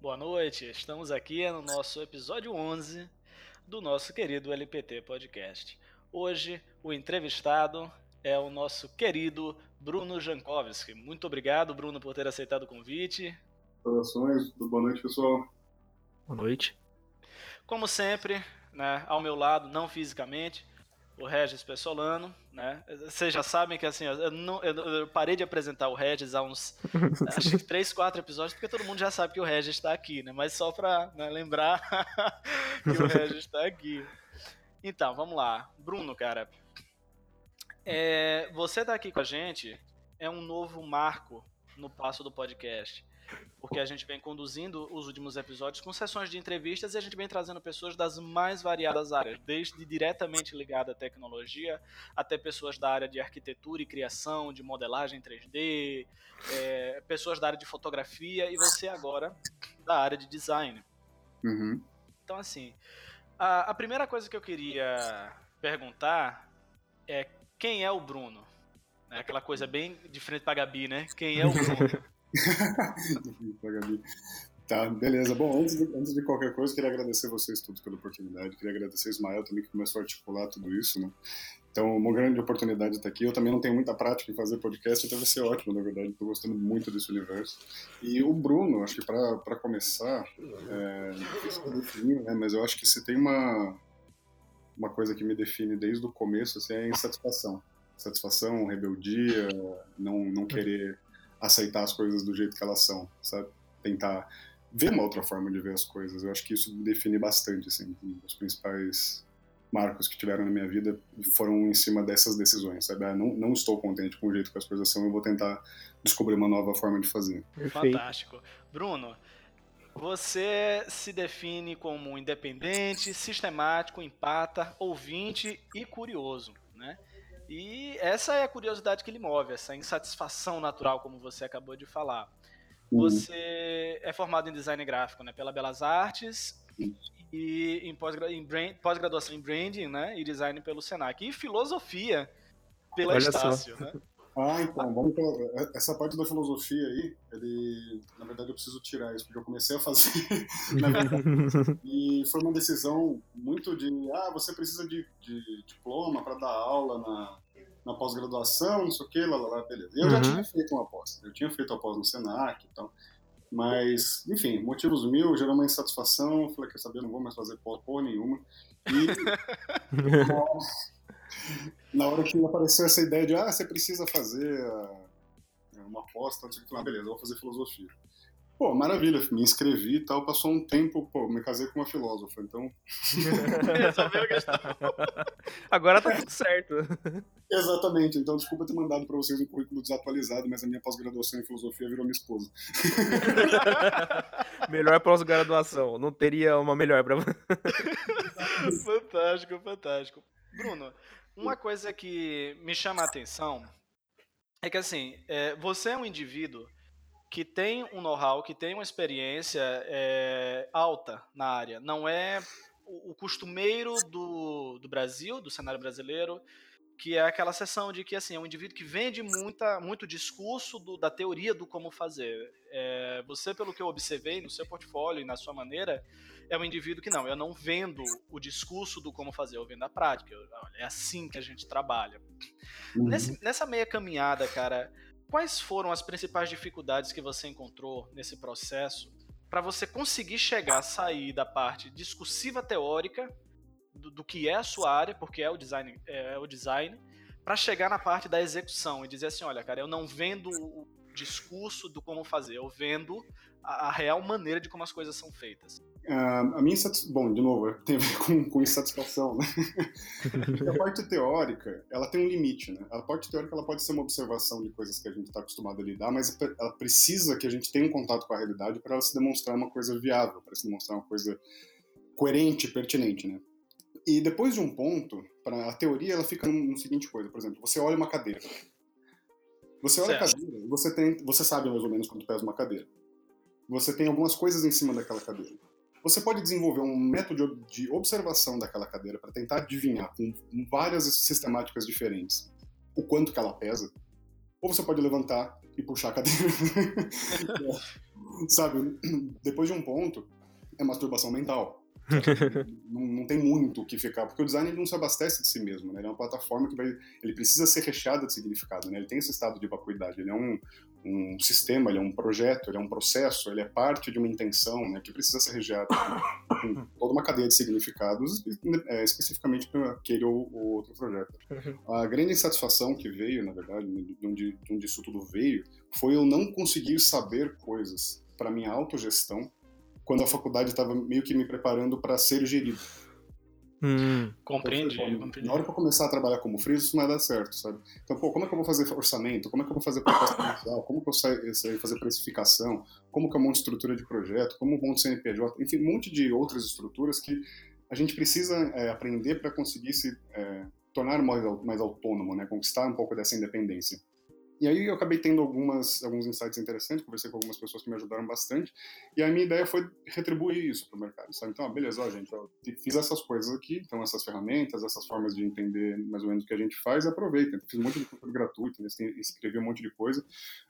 Boa noite, estamos aqui no nosso episódio 11 do nosso querido LPT Podcast. Hoje, o entrevistado é o nosso querido Bruno Jankowski. Muito obrigado, Bruno, por ter aceitado o convite. Saudações, boa noite, pessoal. Boa noite. Como sempre, né, ao meu lado, não fisicamente, o Regis Pessolano, né? Vocês já sabem que assim, eu, não, eu, eu, parei de apresentar o Regis há uns acho que três, quatro episódios, porque todo mundo já sabe que o Regis está aqui, né? Mas só para né, lembrar que o Regis está aqui. Então, vamos lá. Bruno, cara, é, você tá aqui com a gente é um novo marco no passo do podcast porque a gente vem conduzindo os últimos episódios com sessões de entrevistas e a gente vem trazendo pessoas das mais variadas áreas, desde diretamente ligada à tecnologia até pessoas da área de arquitetura e criação, de modelagem 3D, é, pessoas da área de fotografia e você agora da área de design. Uhum. Então, assim, a, a primeira coisa que eu queria perguntar é quem é o Bruno? É aquela coisa bem diferente pra Gabi, né? Quem é o Bruno? tá, beleza. Bom, antes de, antes de qualquer coisa, queria agradecer vocês todos pela oportunidade. Queria agradecer Ismael também, que começou a articular tudo isso, né? Então, uma grande oportunidade estar aqui. Eu também não tenho muita prática em fazer podcast, então vai ser ótimo, na verdade. Estou gostando muito desse universo. E o Bruno, acho que para começar, é, né? Mas eu acho que se tem uma, uma coisa que me define desde o começo, assim, é a insatisfação. Satisfação, rebeldia, não, não querer aceitar as coisas do jeito que elas são, sabe? Tentar ver uma outra forma de ver as coisas. Eu acho que isso me define bastante, assim. Os principais marcos que tiveram na minha vida foram em cima dessas decisões, sabe? Ah, não, não estou contente com o jeito que as coisas são, eu vou tentar descobrir uma nova forma de fazer. Fantástico. Bruno, você se define como independente, sistemático, empata, ouvinte e curioso, né? E essa é a curiosidade que lhe move, essa insatisfação natural, como você acabou de falar. Uhum. Você é formado em design gráfico né, pela Belas Artes e em pós-graduação em branding né, e design pelo Senac. E filosofia pela Olha Estácio. Né? Ah, então, vamos essa parte da filosofia aí, ele, na verdade eu preciso tirar isso, porque eu comecei a fazer, e foi uma decisão muito de, ah, você precisa de, de diploma para dar aula na, na pós-graduação, não sei o que, lá, lá, lá, beleza. E eu uhum. já tinha feito uma pós, eu tinha feito a pós no Senac e tal, mas, enfim, motivos mil, gerou uma insatisfação, falei, quer saber, não vou mais fazer pós porra nenhuma, e... na hora que apareceu essa ideia de, ah, você precisa fazer é, uma aposta, não sei o que, ah, beleza, eu vou fazer filosofia. Pô, maravilha, me inscrevi e tal, passou um tempo, pô, me casei com uma filósofa, então... Resolveu a questão. Agora tá tudo certo. Exatamente, então desculpa ter mandado pra vocês um currículo desatualizado, mas a minha pós-graduação em filosofia virou minha esposa. melhor pós-graduação, não teria uma melhor pra Fantástico, fantástico. Bruno, uma coisa que me chama a atenção é que assim, é, você é um indivíduo que tem um know-how, que tem uma experiência é, alta na área. Não é o, o costumeiro do, do Brasil, do cenário brasileiro, que é aquela sessão de que assim é um indivíduo que vende muita, muito discurso do, da teoria do como fazer. É, você, pelo que eu observei no seu portfólio e na sua maneira, é um indivíduo que não, eu não vendo o discurso do como fazer, eu vendo a prática. Eu, olha, é assim que a gente trabalha. Uhum. Nesse, nessa meia caminhada, cara, quais foram as principais dificuldades que você encontrou nesse processo para você conseguir chegar, sair da parte discursiva teórica do, do, que é a sua área, porque é o design, é, é o design, para chegar na parte da execução e dizer assim, olha, cara, eu não vendo o discurso do como fazer, eu vendo a, a real maneira de como as coisas são feitas. Uh, a minha insatisfação, bom, de novo, tem a ver com, com insatisfação, né? a parte teórica, ela tem um limite, né? A parte teórica, ela pode ser uma observação de coisas que a gente está acostumado a lidar, mas ela precisa que a gente tenha um contato com a realidade para ela se demonstrar uma coisa viável, para se demonstrar uma coisa coerente, pertinente, né? E depois de um ponto, para a teoria ela fica no, no, seguinte coisa, por exemplo, você olha uma cadeira. Você olha certo. a cadeira, você tem, você sabe mais ou menos quanto pesa uma cadeira. Você tem algumas coisas em cima daquela cadeira. Você pode desenvolver um método de observação daquela cadeira para tentar adivinhar com várias sistemáticas diferentes o quanto que ela pesa, ou você pode levantar e puxar a cadeira. sabe, depois de um ponto, é masturbação mental. não, não, tem muito o que ficar, porque o design ele não se abastece de si mesmo, né? Ele é uma plataforma que vai, ele precisa ser recheada de significado, né? Ele tem esse estado de vacuidade, ele é um, um sistema, ele é um projeto, ele é um processo, ele é parte de uma intenção, né? Que precisa ser recheado com toda uma cadeia de significados, é, especificamente para aquele ou, ou, outro projeto. Uhum. A grande insatisfação que veio, na verdade, de onde, de onde isso tudo veio, foi eu não conseguir saber coisas para minha autogestão quando a faculdade estava meio que me preparando para ser gerido. Hum, compreendi, compreendi. Na hora que eu começar a trabalhar como freelancer, isso não vai dar certo, sabe? Então, pô, como é que eu vou fazer orçamento? Como é que eu vou fazer proposta comercial? Como que eu sei fazer precificação? Como que eu monto estrutura de projeto? Como eu monto CNPJ? Enfim, um monte de outras estruturas que a gente precisa é, aprender para conseguir se é, tornar mais, mais autônomo, né? Conquistar um pouco dessa independência. E aí eu acabei tendo algumas, alguns insights interessantes, conversei com algumas pessoas que me ajudaram bastante, e a minha ideia foi retribuir isso para o mercado, sabe? Então, ah, beleza, ó, gente, eu fiz essas coisas aqui, então essas ferramentas, essas formas de entender mais ou menos o que a gente faz, aproveitem. Fiz um monte de conteúdo gratuito, escrevi um monte de coisa,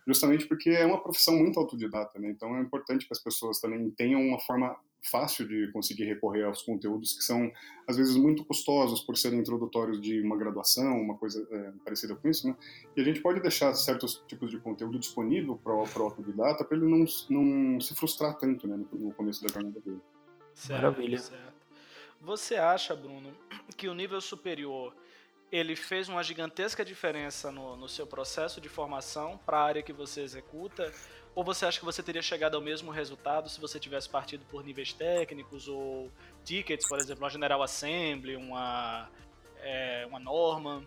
justamente porque é uma profissão muito autodidata, né? Então é importante que as pessoas também tenham uma forma fácil de conseguir recorrer aos conteúdos que são às vezes muito custosos por serem introdutórios de uma graduação, uma coisa é, parecida com isso, né? E a gente pode deixar certos tipos de conteúdo disponível para o autodidata para ele não, não se frustrar tanto, né, no, no começo da jornada dele. Certo, Maravilha. Certo. Você acha, Bruno, que o nível superior ele fez uma gigantesca diferença no, no seu processo de formação para a área que você executa? Ou você acha que você teria chegado ao mesmo resultado se você tivesse partido por níveis técnicos ou tickets, por exemplo, uma General Assembly, uma, é, uma norma?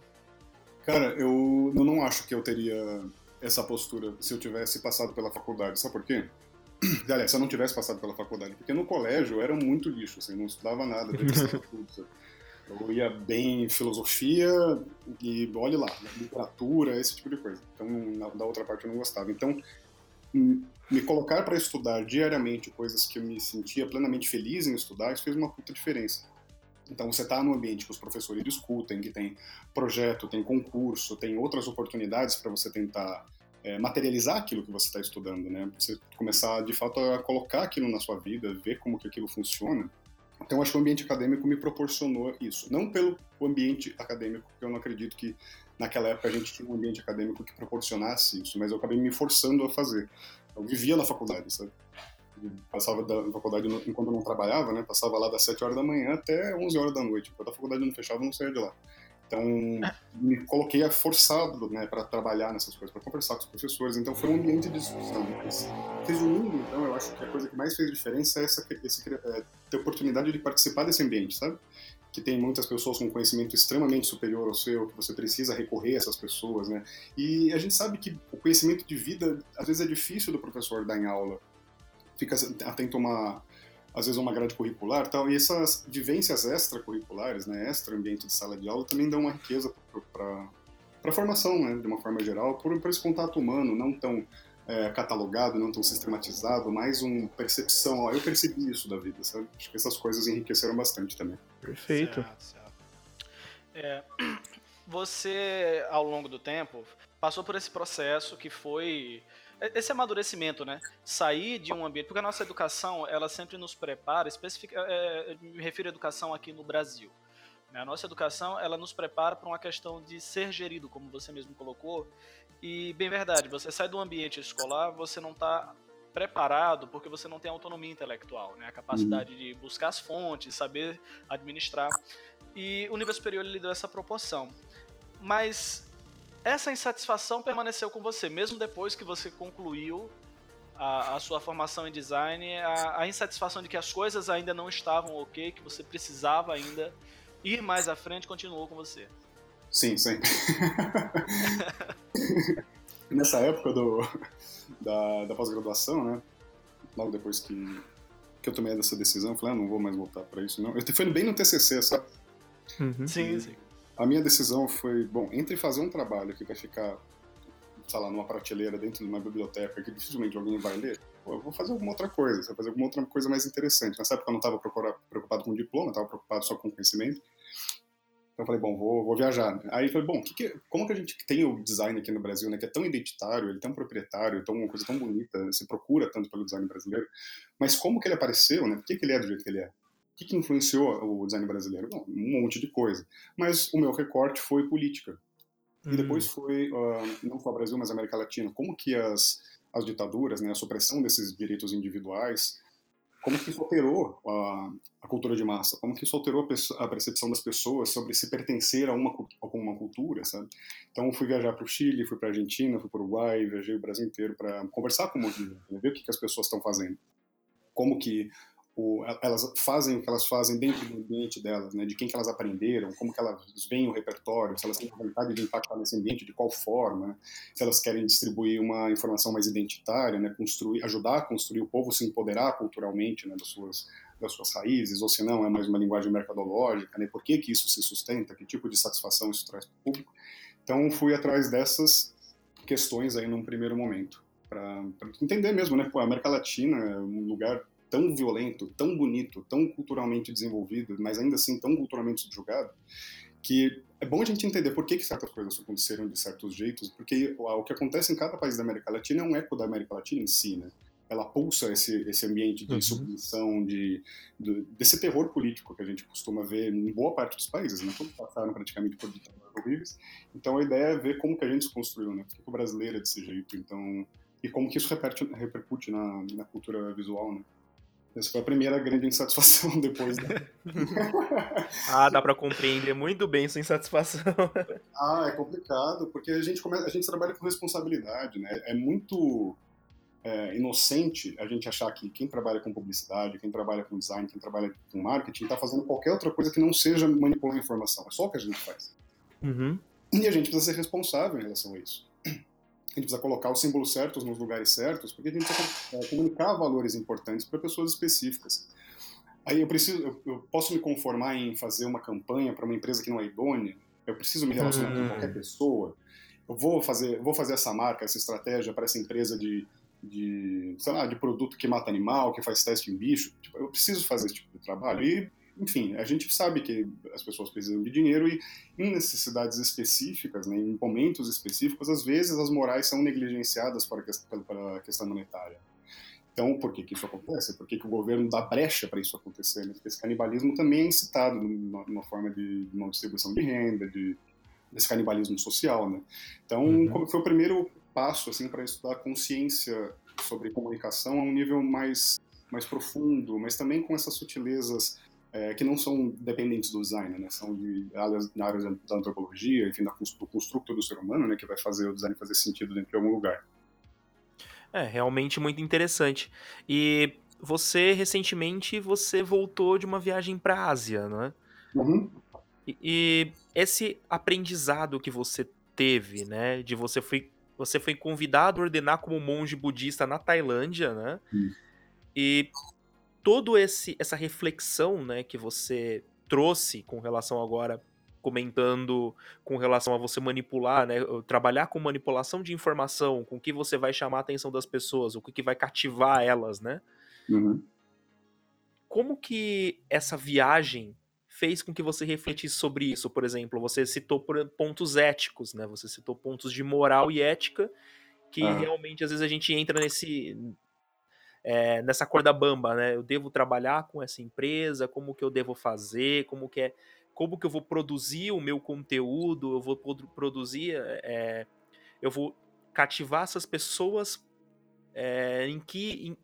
Cara, eu, eu não acho que eu teria essa postura se eu tivesse passado pela faculdade. Sabe por quê? Aliás, se eu não tivesse passado pela faculdade. Porque no colégio eu era muito lixo, assim, não estudava nada, tudo. Eu ia bem em filosofia e, olhe lá, literatura, esse tipo de coisa. Então, na, da outra parte eu não gostava. Então, me colocar para estudar diariamente coisas que eu me sentia plenamente feliz em estudar, isso fez uma puta diferença. Então você está no ambiente que os professores discutem, que tem projeto, tem concurso, tem outras oportunidades para você tentar é, materializar aquilo que você está estudando, né? Você começar de fato a colocar aquilo na sua vida, ver como que aquilo funciona. Então acho que o ambiente acadêmico me proporcionou isso, não pelo ambiente acadêmico, porque eu não acredito que naquela época a gente tinha um ambiente acadêmico que proporcionasse isso, mas eu acabei me forçando a fazer. Eu vivia na faculdade, sabe? Passava da faculdade enquanto eu não trabalhava, né? Passava lá das 7 horas da manhã até 11 horas da noite. Enquanto a faculdade não fechava, eu não saía de lá. Então, me coloquei forçado né, para trabalhar nessas coisas, para conversar com os professores. Então, foi um ambiente de discussão. Mas, resumindo, então, eu acho que a coisa que mais fez diferença é essa, esse, é, ter oportunidade de participar desse ambiente, sabe? Que tem muitas pessoas com conhecimento extremamente superior ao seu, que você precisa recorrer a essas pessoas, né? E a gente sabe que o conhecimento de vida, às vezes, é difícil do professor dar em aula. Fica atento a uma, às vezes, uma grade curricular tal, e essas vivências extracurriculares, né, extra ambiente de sala de aula, também dão uma riqueza para a formação, né, de uma forma geral, por, por esse contato humano, não tão é, catalogado, não tão sistematizado, mais uma percepção, ó, eu percebi isso da vida, sabe? Acho que essas coisas enriqueceram bastante também. Perfeito. Certo, certo. É, você, ao longo do tempo, passou por esse processo que foi esse amadurecimento, né? Sair de um ambiente, porque a nossa educação, ela sempre nos prepara, especific, é, me refiro à educação aqui no Brasil. Né? A nossa educação, ela nos prepara para uma questão de ser gerido, como você mesmo colocou, e, bem verdade, você sai do ambiente escolar, você não está preparado porque você não tem autonomia intelectual, né? A capacidade uhum. de buscar as fontes, saber administrar. E o nível superior lhe deu essa proporção. Mas essa insatisfação permaneceu com você, mesmo depois que você concluiu a, a sua formação em design, a, a, insatisfação de que as coisas ainda não estavam ok, que você precisava ainda ir mais à frente, continuou com você. Sim, sempre. Nessa época do, da, da pós-graduação, né? Logo depois que, que eu tomei essa decisão, eu falei, ah, não vou mais voltar para isso, não. Eu fui bem no TCC, sabe? Uhum. Sim, sim. A minha decisão foi, bom, entre fazer um trabalho que vai ficar, sei lá, numa prateleira dentro de uma biblioteca que dificilmente alguém vai ler, pô, eu vou fazer alguma outra coisa, vou fazer alguma outra coisa mais interessante. Nessa época eu não estava preocupado com diploma, estava preocupado só com conhecimento. Então eu falei, bom, vou, vou viajar. Aí eu falei, bom, que que, como que a gente tem o design aqui no Brasil, né, que é tão identitário, ele é tão proprietário, tão, uma coisa tão bonita, se procura tanto pelo design brasileiro, mas como que ele apareceu, né, por que, que ele é do jeito que ele é? O que, que influenciou o design brasileiro? Bom, um monte de coisa. Mas o meu recorte foi política. E depois Hum. foi, uh, não só o Brasil, mas a América Latina, como que as, as ditaduras, né, a supressão desses direitos individuais, como que isso alterou a, a cultura de massa, como que isso alterou a, a, percepção das pessoas sobre se pertencer a uma, a uma cultura, sabe? Então fui viajar para o Chile, fui para a Argentina, fui para o Uruguai, viajei o Brasil inteiro para conversar com o movimento, né, ver o que, que as pessoas estão fazendo, como que o, elas fazem o que elas fazem dentro do ambiente delas, né, de quem que elas aprenderam, como que elas veem o repertório, se elas têm vontade de impactar nesse ambiente, de qual forma, se elas querem distribuir uma informação mais identitária, né, construir, ajudar a construir o povo se empoderar culturalmente, né, das suas das suas raízes, ou se não é mais uma linguagem mercadológica, né, por que que isso se sustenta, que tipo de satisfação isso traz para o público. Então fui atrás dessas questões aí num primeiro momento, para entender mesmo, né, pô, a América Latina é um lugar tão violento, tão bonito, tão culturalmente desenvolvido, mas ainda assim tão culturalmente subjugado, que é bom a gente entender por que, que certas coisas aconteceram de certos jeitos, porque o que acontece em cada país da América Latina é um eco da América Latina em si, né? Ela pulsa esse, esse ambiente de uhum. submissão, de, de, desse terror político que a gente costuma ver em boa parte dos países, né? Todos passaram praticamente por ditaduras horríveis. Então a ideia é ver como que a gente se construiu, né? Por que o brasileiro é desse jeito, então... E como que isso repercute, repercute na, na cultura visual, né? Essa foi a primeira grande insatisfação depois. Da... ah, dá para compreender muito bem sua insatisfação. ah, é complicado, porque a gente, começa, a gente trabalha com responsabilidade, né? É muito é, inocente a gente achar que quem trabalha com publicidade, quem trabalha com design, quem trabalha com marketing, está fazendo qualquer outra coisa que não seja manipular informação. É só o que a gente faz. Uhum. E a gente precisa ser responsável em relação a isso a gente precisa colocar os símbolos certos nos lugares certos, porque a gente precisa comunicar valores importantes para pessoas específicas. Aí eu preciso, eu, eu, posso me conformar em fazer uma campanha para uma empresa que não é idônea. Eu preciso me relacionar Uhum. com qualquer pessoa. Eu vou fazer, vou fazer essa marca, essa estratégia para essa empresa de, de, sei lá, de produto que mata animal, que faz teste em bicho. Tipo, eu preciso fazer esse tipo de trabalho. E enfim, a gente sabe que as pessoas precisam de dinheiro e em necessidades específicas, né, em momentos específicos, às vezes as morais são negligenciadas para a questão monetária. Então, por que, que isso acontece? Por que, que o governo dá brecha para isso acontecer? Né? Porque esse canibalismo também é incitado numa, numa forma de, uma distribuição de renda, de, desse canibalismo social. Né? Então, uhum. foi o primeiro passo assim, para estudar consciência sobre comunicação a um nível mais, mais profundo, mas também com essas sutilezas é, que não são dependentes do design, né? São de áreas, na área da antropologia, enfim, da, do construto do ser humano, né? Que vai fazer o design fazer sentido dentro de algum lugar. É, realmente muito interessante. E você, recentemente, você voltou de uma viagem para a Ásia, né? Uhum. E, e esse aprendizado que você teve, né? De você foi, você foi convidado a ordenar como monge budista na Tailândia, né? Uhum. E todo esse essa reflexão, né, que você trouxe com relação agora comentando com relação a você manipular, né, trabalhar com manipulação de informação, com que você vai chamar a atenção das pessoas, o que vai cativar elas, né? Uhum. Como que essa viagem fez com que você refletisse sobre isso? Por exemplo, você citou pontos éticos, né? Você citou pontos de moral e ética que Ah. realmente às vezes a gente entra nesse é, nessa corda bamba, né? Eu devo trabalhar com essa empresa, como que eu devo fazer, como que é, como que eu vou produzir o meu conteúdo, eu vou produ- produzir, é, eu vou cativar essas pessoas é, em que em,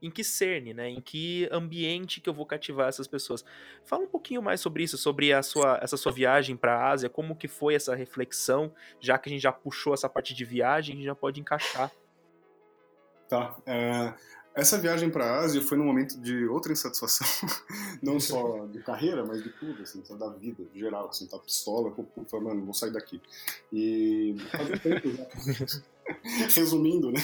em que cerne, né? Em que ambiente que eu vou cativar essas pessoas? Fala um pouquinho mais sobre isso, sobre a sua, essa sua viagem para a Ásia, como que foi essa reflexão, já que a gente já puxou essa parte de viagem, a gente já pode encaixar. Tá. É, essa viagem para a Ásia foi num momento de outra insatisfação, não só de carreira, mas de tudo, assim, da vida, de geral, assim, tá pistola, falando, mano, vou sair daqui. E. Resumindo, né?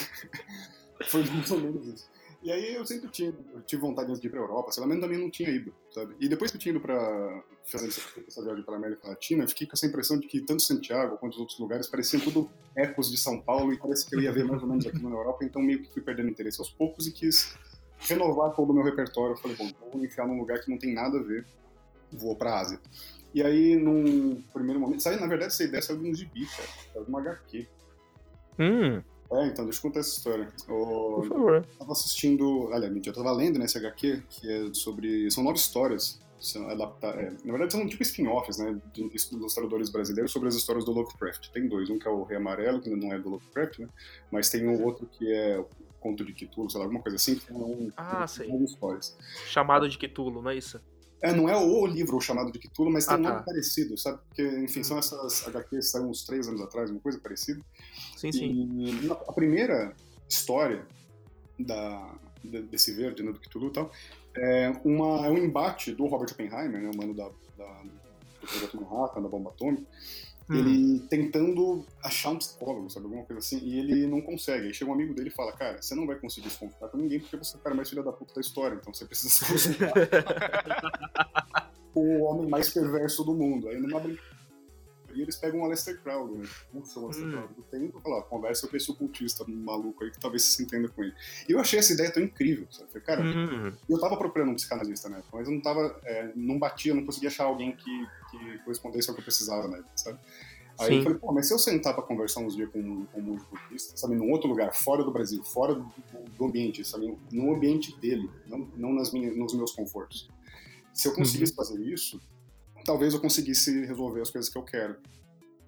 Foi mais ou menos isso. E aí eu sempre tinha, eu tive vontade de ir pra Europa, sei lá, mas também não tinha ido, sabe? E depois que eu tinha ido pra fazer essa, viagem pra América Latina, fiquei com essa impressão de que tanto Santiago quanto os outros lugares pareciam tudo ecos de São Paulo e parece que eu ia ver mais ou menos aqui na Europa, então meio que fui perdendo interesse aos poucos e quis renovar todo o meu repertório. Eu falei, bom, vou me enfiar num lugar que não tem nada a ver, vou pra Ásia. E aí, num primeiro momento, sabe, na verdade, essa ideia saiu de um gibi, cara, saiu de uma HQ. Hum, É, então, deixa eu contar essa história. O- por favor. Eu tava assistindo, olha, mentira, eu tava lendo nesse HQ, que é sobre, são nove histórias, são adapta, é, na verdade são tipo spin-offs, né, de ilustradores brasileiros sobre as histórias do Lovecraft. Tem dois, um que é o Rei Amarelo, que não é do Lovecraft, né, mas tem um outro que é o Conto de Cthulhu, sei lá, alguma coisa assim, que tem um, Ah, tem sei. nove histórias. Chamado de Cthulhu, não é isso? É, não é o livro chamado de Cthulhu, mas tem Ah, um nome tá. parecido, sabe? Porque, enfim, são Hum. essas HQs que saíram uns três anos atrás, uma coisa parecida. Sim, sim. E na- a primeira história da, de- desse verde, né, do Cthulhu e tal, é, uma, é um embate do Robert Oppenheimer, né, o mano da, da- do projeto Manhattan, da bomba atômica, Hum. ele tentando achar um psicólogo, sabe, alguma coisa assim, e ele não consegue. Aí chega um amigo dele e fala, cara, você não vai conseguir se consultar com ninguém porque você é o cara mais filha da puta da história, então você precisa se consultar o homem mais perverso do mundo. Aí numa brincadeira, e eles pegam o Aleister Crowley, né? Não sei o Aleister Hum. Crowley do tempo, fala, conversa com esse ocultista maluco aí que talvez você se entenda com ele. E eu achei essa ideia tão incrível, sabe? Falei, cara, Hum, eu tava procurando um psicanalista, né? Mas eu não tava, é, não batia, não conseguia achar alguém que, que correspondesse ao que eu precisava, né? Sabe? Aí Sim. eu falei, pô, mas se eu sentar pra conversar uns dias com, com um monge budista, sabe, num outro lugar, fora do Brasil, fora do, do ambiente, sabe, no ambiente dele, não, não nas minhas, nos meus confortos. Se eu conseguisse Uhum. fazer isso, talvez eu conseguisse resolver as coisas que eu quero.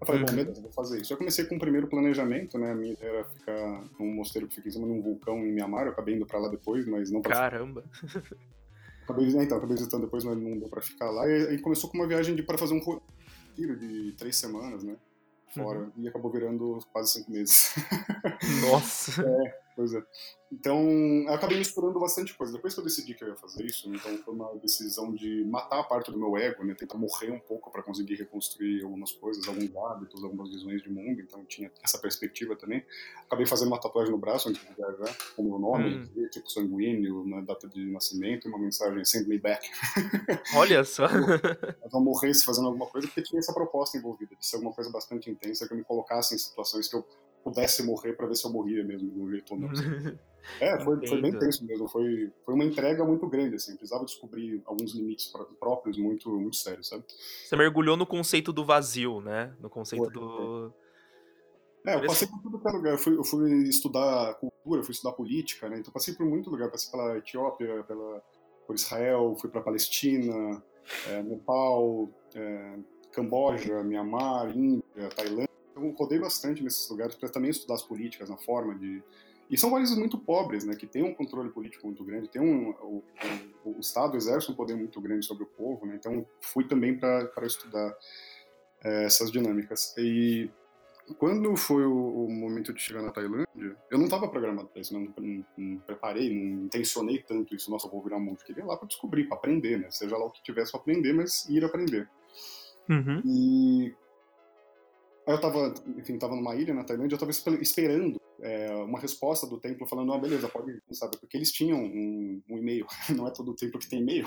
Eu falei, bom, Uhum. beleza, vou fazer isso. Eu comecei com o primeiro planejamento, né? A minha ideia era ficar num mosteiro que fica em cima de um vulcão em Mianmar. Eu acabei indo pra lá depois, mas não pra caramba. Acabei, né, então, acabei visitando depois, mas não deu pra ficar lá. E aí começou com uma viagem de, para fazer um retiro de três semanas, né? Fora. Uhum. E acabou virando quase cinco meses. Nossa. Pois é. Então, eu acabei misturando bastante coisa. Depois que eu decidi que eu ia fazer isso, então foi uma decisão de matar a parte do meu ego, né? Tentar morrer um pouco para conseguir reconstruir algumas coisas, alguns hábitos, algumas visões de mundo. Então, tinha essa perspectiva também. Acabei fazendo uma tatuagem no braço antes de viajar, com o meu nome, Hum. tipo sanguíneo, na data de nascimento, e uma mensagem send me back. Olha só. eu não morresse fazendo alguma coisa, porque tinha essa proposta envolvida, de ser alguma coisa bastante intensa, que eu me colocasse em situações que eu pudesse morrer para ver se eu morria mesmo, de um jeito ou não. É, foi, foi bem tenso mesmo, foi, foi uma entrega muito grande, assim, eu precisava descobrir alguns limites pró- próprios muito, muito sérios, sabe? Você mergulhou no conceito do vazio, né? No conceito Foi, do. É, eu Parece- passei por tudo que é lugar, eu fui, eu fui estudar cultura, fui estudar política, né, então passei por muito lugar, passei pela Etiópia, pela, por Israel, fui para Palestina, é, Nepal, é, Camboja, Mianmar, Índia, Tailândia, eu rodei bastante nesses lugares para também estudar as políticas, na forma de... E são países muito pobres, né, que tem um controle político muito grande, tem um, o, o, o Estado exerce um poder muito grande sobre o povo, né, então fui também para estudar é, essas dinâmicas. E quando foi o, o momento de chegar na Tailândia, eu não estava programado para isso, não, não, não preparei, não intencionei tanto isso. Nossa, eu vou virar monge. Queria ir lá para descobrir, para aprender, né? Seja lá o que tivesse para aprender, mas ir aprender. Uhum. E eu tava, enfim, tava numa ilha na Tailândia, eu tava espe- esperando é, uma resposta do templo falando, ah, beleza, pode ir, sabe? Porque eles tinham um, um e-mail, não é todo templo que tem e-mail.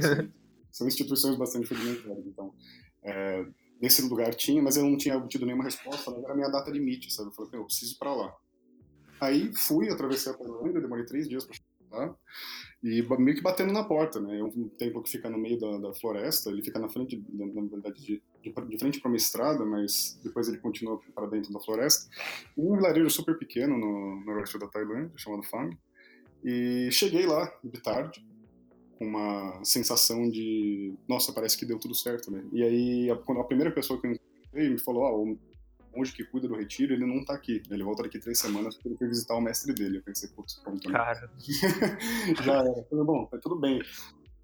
são, são instituições bastante rudimentares, então... É, nesse lugar tinha, mas eu não tinha obtido nenhuma resposta, mas era a minha data limite, sabe? Eu falei, "Meu, eu preciso ir pra lá. Aí fui, atravessei a Tailândia, demorei três dias pra chegar e meio que batendo na porta, né? Um templo que fica no meio da, da floresta, ele fica na frente, na na verdade, de, de, de frente para uma estrada, mas depois ele continua para dentro da floresta. Um vilarejo super pequeno no noroeste da Tailândia, chamado Phang. E cheguei lá de tarde, com uma sensação de, nossa, parece que deu tudo certo, né? E aí, a, a primeira pessoa que eu encontrei me falou, o monge que cuida do retiro, ele não tá aqui, ele volta daqui três semanas porque ele foi visitar o mestre dele. Eu pensei, putz, pronto, né? Cara. já era. Eu Falei, bom, tá tudo bem,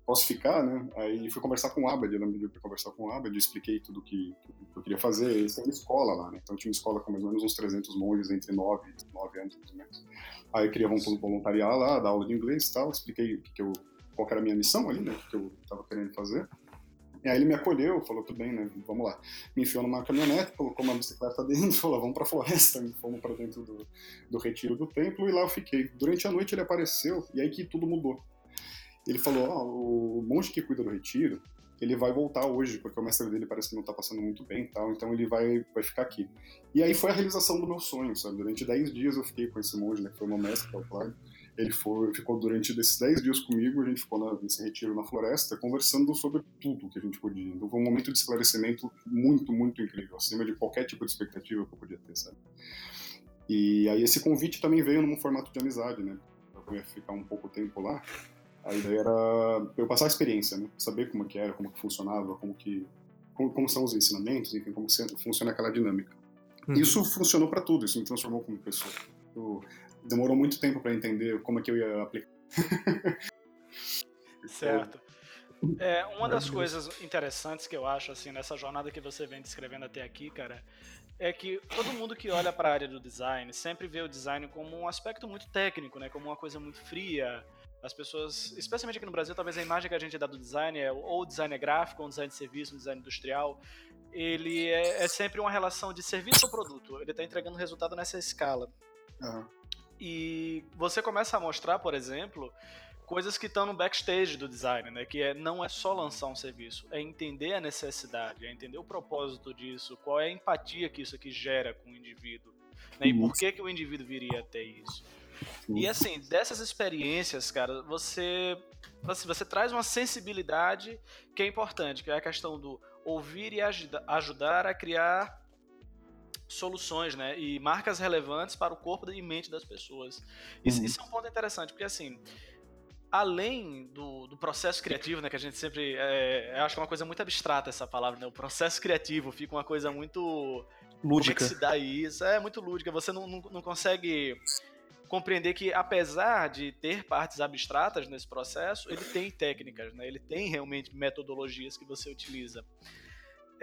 posso ficar, né? Aí fui conversar com o Abad, ele me pediu pra conversar com o Abad, expliquei tudo que, que eu queria fazer. Eles têm uma escola lá, né? Então tinha uma escola com mais ou menos uns 300 monges entre 9 e 9 anos, mais ou menos. Aí eu queria vol- voluntariar lá, dar aula de inglês e tal, expliquei que, eu, qual era a minha missão ali, né? O que eu tava querendo fazer. E aí ele me acolheu, falou, tudo bem, né? Vamos lá. Me enfiou numa caminhonete, colocou uma bicicleta dentro, falou, vamos pra floresta. Fomos pra dentro do, do retiro do templo e lá eu fiquei. Durante a noite ele apareceu e aí que tudo mudou. Ele falou, ó, o monge que cuida do retiro, ele vai voltar hoje, porque o mestre dele parece que não tá passando muito bem e tal, então ele vai, vai ficar aqui. E aí foi a realização do meu sonho, sabe? Durante 10 dias eu fiquei com esse monge, né, que foi o meu mestre, que é o Flávio. Ele foi, ficou durante esses 10 dias comigo, a gente ficou nesse retiro na floresta, conversando sobre tudo que a gente podia. Então foi um momento de esclarecimento muito, muito incrível, acima de qualquer tipo de expectativa que eu podia ter, sabe? E aí esse convite também veio num formato de amizade, né? Eu ia ficar um pouco tempo lá. A ideia era eu passar a experiência, né? Saber como que era, como que funcionava, como que como, como são os ensinamentos, enfim, como funciona aquela dinâmica. Uhum. Isso funcionou para tudo, isso me transformou como pessoa. Eu, demorou muito tempo para entender como é que eu ia aplicar. certo. É, uma das coisas interessantes que eu acho assim nessa jornada que você vem descrevendo até aqui, cara, é que todo mundo que olha para a área do design sempre vê o design como um aspecto muito técnico, né, como uma coisa muito fria. As pessoas, especialmente aqui no Brasil, talvez a imagem que a gente dá do design é ou design é gráfico, ou design de serviço, um design industrial. Ele é, é, sempre uma relação de serviço ou produto. Ele está entregando resultado nessa escala. Uhum. E você começa a mostrar, por exemplo, coisas que estão no backstage do design, né? Que é, não é só lançar um serviço, é entender a necessidade, é entender o propósito disso, qual é a empatia que isso aqui gera com o indivíduo, né? E por que, que o indivíduo viria até isso. E assim, dessas experiências, cara, você, assim, você traz uma sensibilidade que é importante, que é a questão do ouvir e ajudar a criar soluções, né? E marcas relevantes para o corpo e mente das pessoas. Isso, uhum. isso é um ponto interessante, porque assim, além do, do, processo criativo, né, que a gente sempre, é, eu acho que é uma coisa muito abstrata essa palavra, né, o processo criativo fica uma coisa muito lúdica. Como é que se dá isso? É muito lúdica, você não, não, não consegue compreender que apesar de ter partes abstratas nesse processo, ele tem técnicas, né, ele tem realmente metodologias que você utiliza.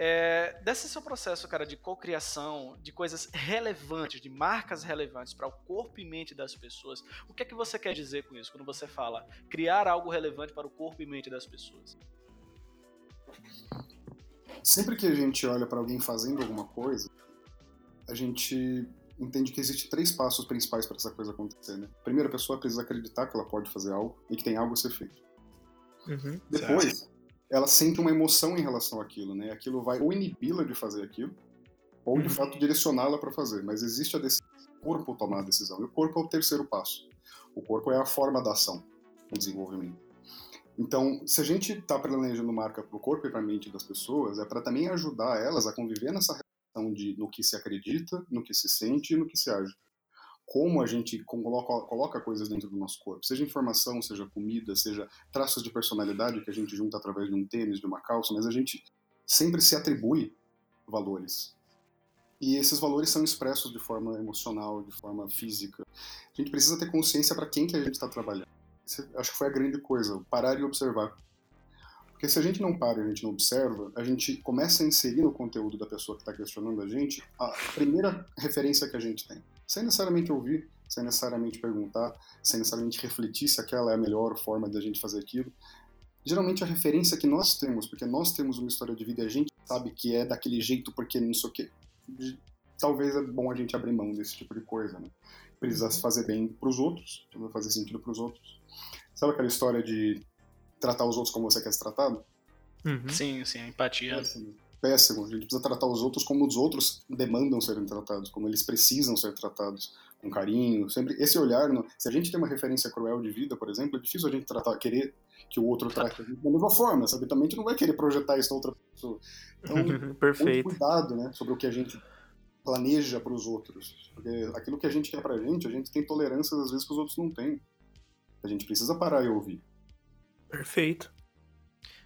É, desse seu processo, cara, de cocriação, de coisas relevantes, de marcas relevantes para o corpo e mente das pessoas, o que é que você quer dizer com isso quando você fala criar algo relevante para o corpo e mente das pessoas? Sempre que a gente olha para alguém fazendo alguma coisa, a gente entende que existem três passos principais para essa coisa acontecer. Né? Primeiro, a pessoa precisa acreditar que ela pode fazer algo e que tem algo a ser feito. Uhum, Depois, certo ela sente uma emoção em relação àquilo, né? Aquilo vai ou inibi-la de fazer aquilo, ou de uhum. fato direcioná-la para fazer. Mas existe a decisão, o corpo tomar a decisão. E o corpo é o terceiro passo. O corpo é a forma da ação, o desenvolvimento. Então, se a gente está planejando marca para o corpo e para a mente das pessoas, é para também ajudar elas a conviver nessa relação de no que se acredita, no que se sente e no que se age como a gente coloca, coloca coisas dentro do nosso corpo, seja informação, seja comida, seja traços de personalidade que a gente junta através de um tênis, de uma calça, mas a gente sempre se atribui valores. E esses valores são expressos de forma emocional, de forma física. A gente precisa ter consciência para quem que a gente está trabalhando. Acho que foi a grande coisa, parar e observar. Porque se a gente não para e a gente não observa, a gente começa a inserir no conteúdo da pessoa que está questionando a gente a primeira referência que a gente tem sem necessariamente ouvir, sem necessariamente perguntar, sem necessariamente refletir se aquela é a melhor forma de a gente fazer aquilo. Geralmente a referência que nós temos, porque nós temos uma história de vida e a gente sabe que é daquele jeito porque não sei o quê. Talvez é bom a gente abrir mão desse tipo de coisa, né? Precisa fazer bem para os outros, precisa fazer sentido para os outros. Sabe aquela história de tratar os outros como você quer ser tratado? Uhum. Sim, sim, a empatia. É assim, péssimo. A gente precisa tratar os outros como os outros demandam serem tratados, como eles precisam ser tratados, com carinho. Sempre esse olhar. No... se a gente tem uma referência cruel de vida, por exemplo, é difícil a gente tratar, querer que o outro trate a gente da mesma forma, sabe? Também a gente não vai querer projetar isso na outra pessoa. Então, Perfeito. muito cuidado, né, sobre o que a gente planeja para os outros, porque aquilo que a gente quer para a gente, a gente tem tolerâncias às vezes que os outros não têm. A gente precisa parar e ouvir. Perfeito.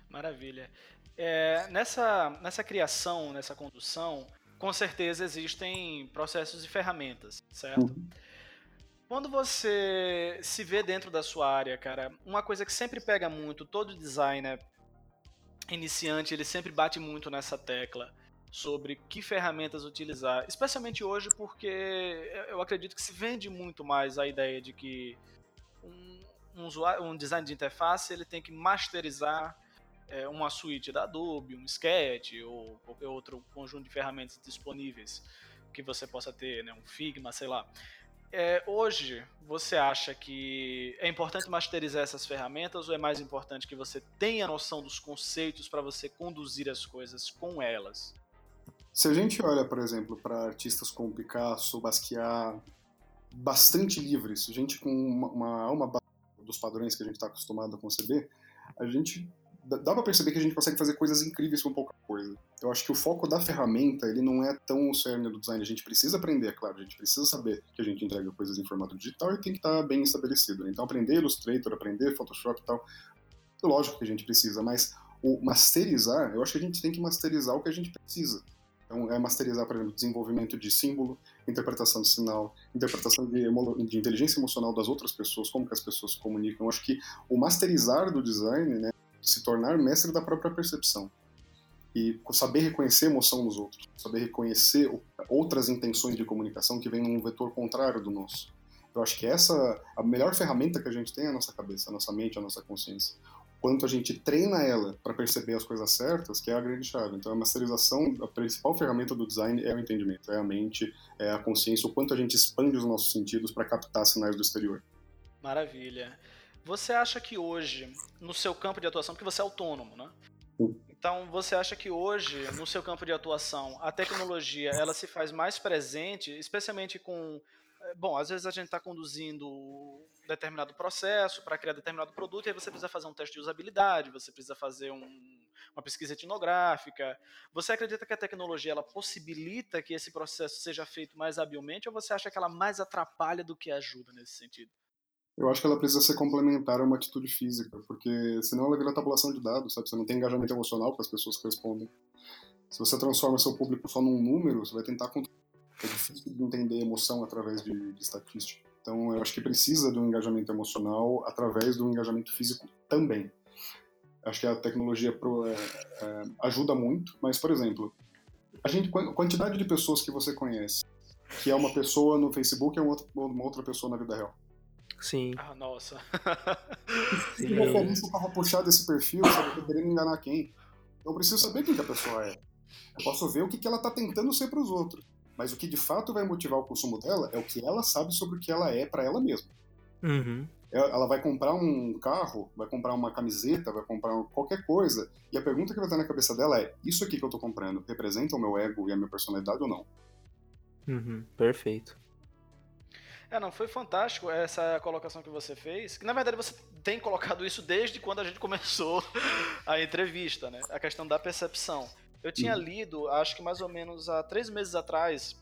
Maravilha. É, nessa, nessa criação, nessa condução, com certeza existem processos e ferramentas, certo? Uhum. Quando você se vê dentro da sua área, cara, uma coisa que sempre pega muito, todo designer iniciante, ele sempre bate muito nessa tecla sobre que ferramentas utilizar, especialmente hoje porque eu acredito que se vende muito mais a ideia de que um, um, usuário, um design de interface ele tem que masterizar é, uma suíte da Adobe, um Sketch ou qualquer outro conjunto de ferramentas disponíveis que você possa ter, né, um Figma, sei lá. É, hoje, você acha que é importante masterizar essas ferramentas ou é mais importante que você tenha noção dos conceitos para você conduzir as coisas com elas? Se a gente olha, por exemplo, para artistas como Picasso, Basquiat, bastante livres, gente com uma, uma alma dos padrões que a gente está acostumado a conceber, a gente dá para perceber que a gente consegue fazer coisas incríveis com pouca coisa. Eu acho que o foco da ferramenta, ele não é tão o cerne do design. A gente precisa aprender, é claro, a gente precisa saber que a gente entrega coisas em formato digital e tem que estar tá bem estabelecido. Né? Então, aprender Illustrator, aprender Photoshop e tal, lógico que a gente precisa, mas o masterizar, eu acho que a gente tem que masterizar o que a gente precisa. Então, é masterizar, por exemplo, desenvolvimento de símbolo, interpretação de sinal, interpretação de, de, inteligência emocional das outras pessoas, como que as pessoas se comunicam. Eu acho que o masterizar do design, né, se tornar mestre da própria percepção e saber reconhecer a emoção nos outros, saber reconhecer outras intenções de comunicação que vêm num vetor contrário do nosso. Eu acho que essa a melhor ferramenta que a gente tem é a nossa cabeça, a nossa mente, a nossa consciência. Quanto a gente treina ela para perceber as coisas certas, que é a grande chave. Então, a masterização, a principal ferramenta do design é o entendimento, é a mente, é a consciência, o quanto a gente expande os nossos sentidos para captar sinais do exterior. Maravilha. Você acha que hoje, no seu campo de atuação, porque você é autônomo, né? Então, você acha que hoje, no seu campo de atuação, a tecnologia ela se faz mais presente, especialmente com. Eh, bom, às vezes a gente está conduzindo um determinado processo para criar determinado produto e aí você precisa fazer um teste de usabilidade, você precisa fazer um, uma pesquisa etnográfica. Você acredita que a tecnologia ela possibilita que esse processo seja feito mais habilmente ou você acha que ela mais atrapalha do que ajuda nesse sentido? Eu acho que ela precisa ser complementar a uma atitude física, porque senão ela vira tabulação de dados, sabe? Você não tem engajamento emocional com as pessoas que respondem. Se você transforma seu público só num número, você vai tentar é difícil de entender emoção através de, de estatística. Então, eu acho que precisa de um engajamento emocional através do engajamento físico também. Acho que a tecnologia pro, é, é, ajuda muito, mas, por exemplo, a gente, quantidade de pessoas que você conhece, que é uma pessoa no Facebook e uma outra pessoa na vida real. Sim. Ah, nossa. Que referência eu tava puxado esse perfil, sabe? Eu querendo enganar quem? Eu preciso saber quem que a pessoa é. Eu posso ver o que, que ela tá tentando ser para os outros. Mas o que de fato vai motivar o consumo dela é o que ela sabe sobre o que ela é para ela mesma. Uhum. Ela vai comprar um carro, vai comprar uma camiseta, vai comprar qualquer coisa. E a pergunta que vai estar na cabeça dela é: Isso aqui que eu tô comprando representa o meu ego e a minha personalidade ou não? Uhum. Perfeito. É, não, foi fantástico essa colocação que você fez. Que, na verdade, você tem colocado isso desde quando a gente começou a entrevista, né? A questão da percepção. Eu tinha lido, acho que mais ou menos há três meses atrás,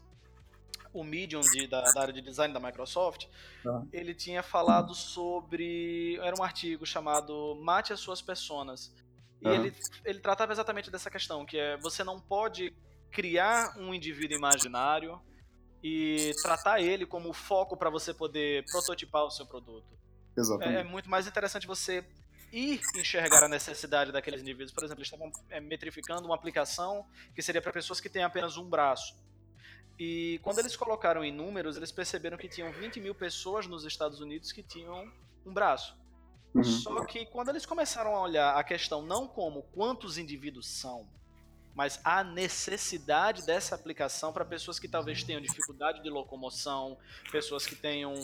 o Medium de, da, da, área de design da Microsoft, uhum. ele tinha falado sobre. Era um artigo chamado Mate as Suas Personas. E uhum. ele, ele tratava exatamente dessa questão, que é você não pode criar um indivíduo imaginário e tratar ele como foco para você poder prototipar o seu produto. Exatamente. É, é, muito mais interessante você ir enxergar a necessidade daqueles indivíduos. Por exemplo, eles estavam é, metrificando uma aplicação que seria para pessoas que têm apenas um braço. E quando eles colocaram em números, eles perceberam que tinham 20 mil pessoas nos Estados Unidos que tinham um braço. Uhum. Só que quando eles começaram a olhar a questão não como quantos indivíduos são, mas a necessidade dessa aplicação para pessoas que talvez tenham dificuldade de locomoção, pessoas que tenham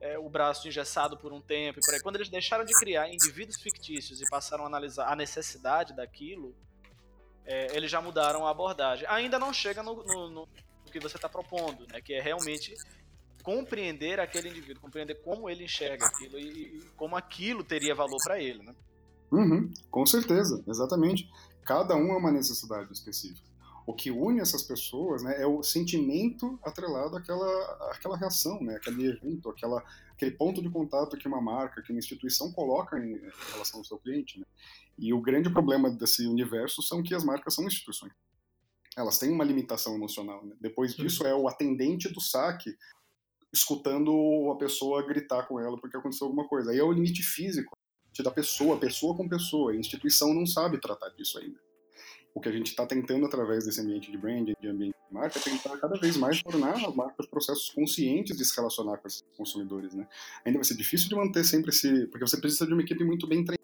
é, o braço engessado por um tempo e por aí. Quando eles deixaram de criar indivíduos fictícios e passaram a analisar a necessidade daquilo, é, eles já mudaram a abordagem. Ainda não chega no, no, no que você está propondo, né, que é realmente compreender aquele indivíduo, compreender como ele enxerga aquilo e, e como aquilo teria valor para ele, né? Uhum, com certeza, exatamente. Cada um é uma necessidade específica. O que une essas pessoas né, é o sentimento atrelado àquela, àquela reação, né, aquele evento, aquela, aquele ponto de contato que uma marca, que uma instituição coloca em, relação ao seu cliente. Né? E o grande problema desse universo são que as marcas são instituições. Elas têm uma limitação emocional. Né? Depois disso é o atendente do saque escutando a pessoa gritar com ela porque aconteceu alguma coisa. Aí é o limite físico da pessoa, pessoa com pessoa. A instituição não sabe tratar disso ainda. O que a gente está tentando através desse ambiente de branding, de ambiente de marca, é tentar cada vez mais tornar as marcas processos conscientes de se relacionar com esses consumidores, né? Ainda vai ser difícil de manter sempre esse, porque você precisa de uma equipe muito bem treinada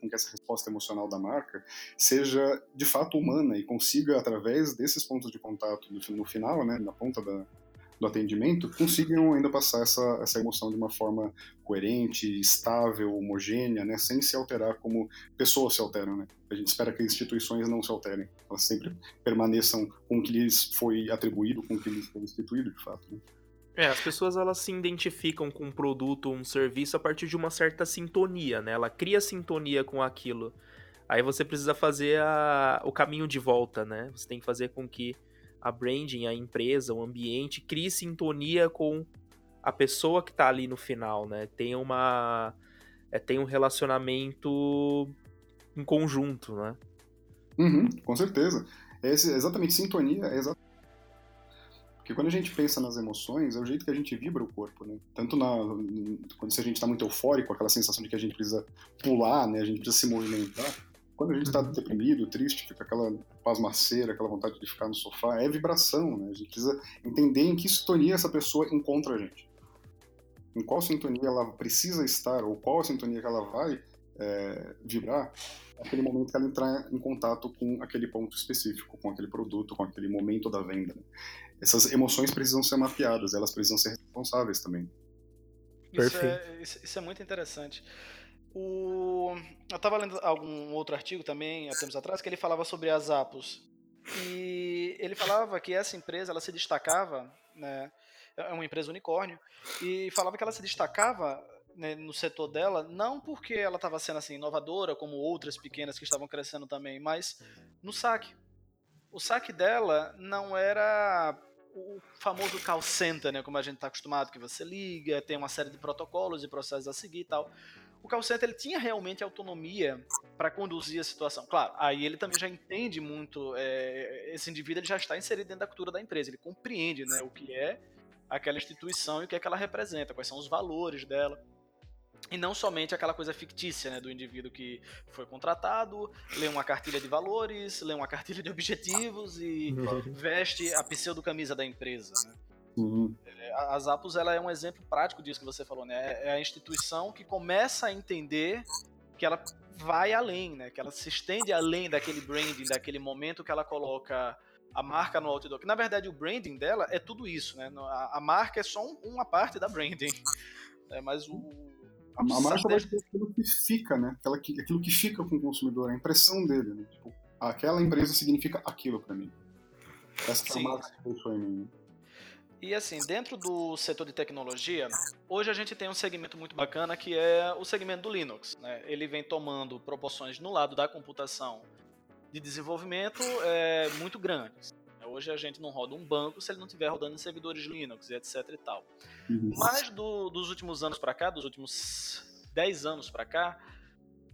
com que essa resposta emocional da marca seja de fato humana e consiga através desses pontos de contato no final, né, na ponta da, do atendimento consigam ainda passar essa, essa emoção de uma forma coerente, estável, homogênea, né, sem se alterar como pessoas se alteram. Né? A gente espera que instituições não se alterem, elas sempre permaneçam com o que lhes foi atribuído, com o que lhes foi instituído de fato. Né? É, as pessoas elas se identificam com um produto ou um serviço a partir de uma certa sintonia, né? Ela cria sintonia com aquilo. Aí você precisa fazer a, o caminho de volta, né? Você tem que fazer com que a branding, a empresa, o ambiente crie sintonia com a pessoa que tá ali no final, né? Tem uma é, tem um relacionamento em conjunto, né? Uhum, com certeza. Esse, exatamente, sintonia é exatamente porque quando a gente pensa nas emoções, é o jeito que a gente vibra o corpo, né? Tanto na, quando a gente está muito eufórico, aquela sensação de que a gente precisa pular, né? A gente precisa se movimentar. Quando a gente está deprimido, triste, fica aquela pasmaceira, aquela vontade de ficar no sofá, é vibração, né? A gente precisa entender em que sintonia essa pessoa encontra a gente. Em qual sintonia ela precisa estar, ou qual a sintonia que ela vai é, vibrar, aquele momento que ela entrar em contato com aquele ponto específico, com aquele produto, com aquele momento da venda. Né? Essas emoções precisam ser mapeadas, elas precisam ser responsáveis também. Isso é, isso é, muito interessante. O... Eu estava lendo algum outro artigo também, há tempos atrás, que ele falava sobre as Apos. E ele falava que essa empresa ela se destacava, né, é uma empresa unicórnio, e falava que ela se destacava né, no setor dela, não porque ela estava sendo assim inovadora, como outras pequenas que estavam crescendo também, mas no saque. O saque dela não era o famoso call center, né, como a gente está acostumado, que você liga, tem uma série de protocolos e processos a seguir e tal. O call center ele tinha realmente autonomia para conduzir a situação. Claro, aí ele também já entende muito, é, esse indivíduo ele já está inserido dentro da cultura da empresa, ele compreende né, o que é aquela instituição e o que é que ela representa, quais são os valores dela. E não somente aquela coisa fictícia né, do indivíduo que foi contratado, lê uma cartilha de valores, lê uma cartilha de objetivos e veste a pseudo-camisa da empresa. Né? Uhum. É, a Zappos ela é um exemplo prático disso que você falou, né? É, é a instituição que começa a entender que ela vai além, né? Que ela se estende além daquele branding, daquele momento que ela coloca a marca no outdoor. Que na verdade o branding dela é tudo isso, né? A, a marca é só um, uma parte da branding, né? mas o a, a marca vai ser aquilo que fica, né? Aquela que, aquilo que fica com o consumidor, a impressão dele, né? Tipo, aquela empresa significa aquilo para mim. Essa Sim. é marca que deixou em mim. E assim, dentro do setor de tecnologia, hoje a gente tem um segmento muito bacana que é o segmento do Linux. Né? Ele vem tomando proporções no lado da computação de desenvolvimento é, muito grandes. Hoje a gente não roda um banco se ele não estiver rodando em servidores Linux e etc e tal. Uhum. Mas do, dos últimos anos para cá, dos últimos 10 anos para cá,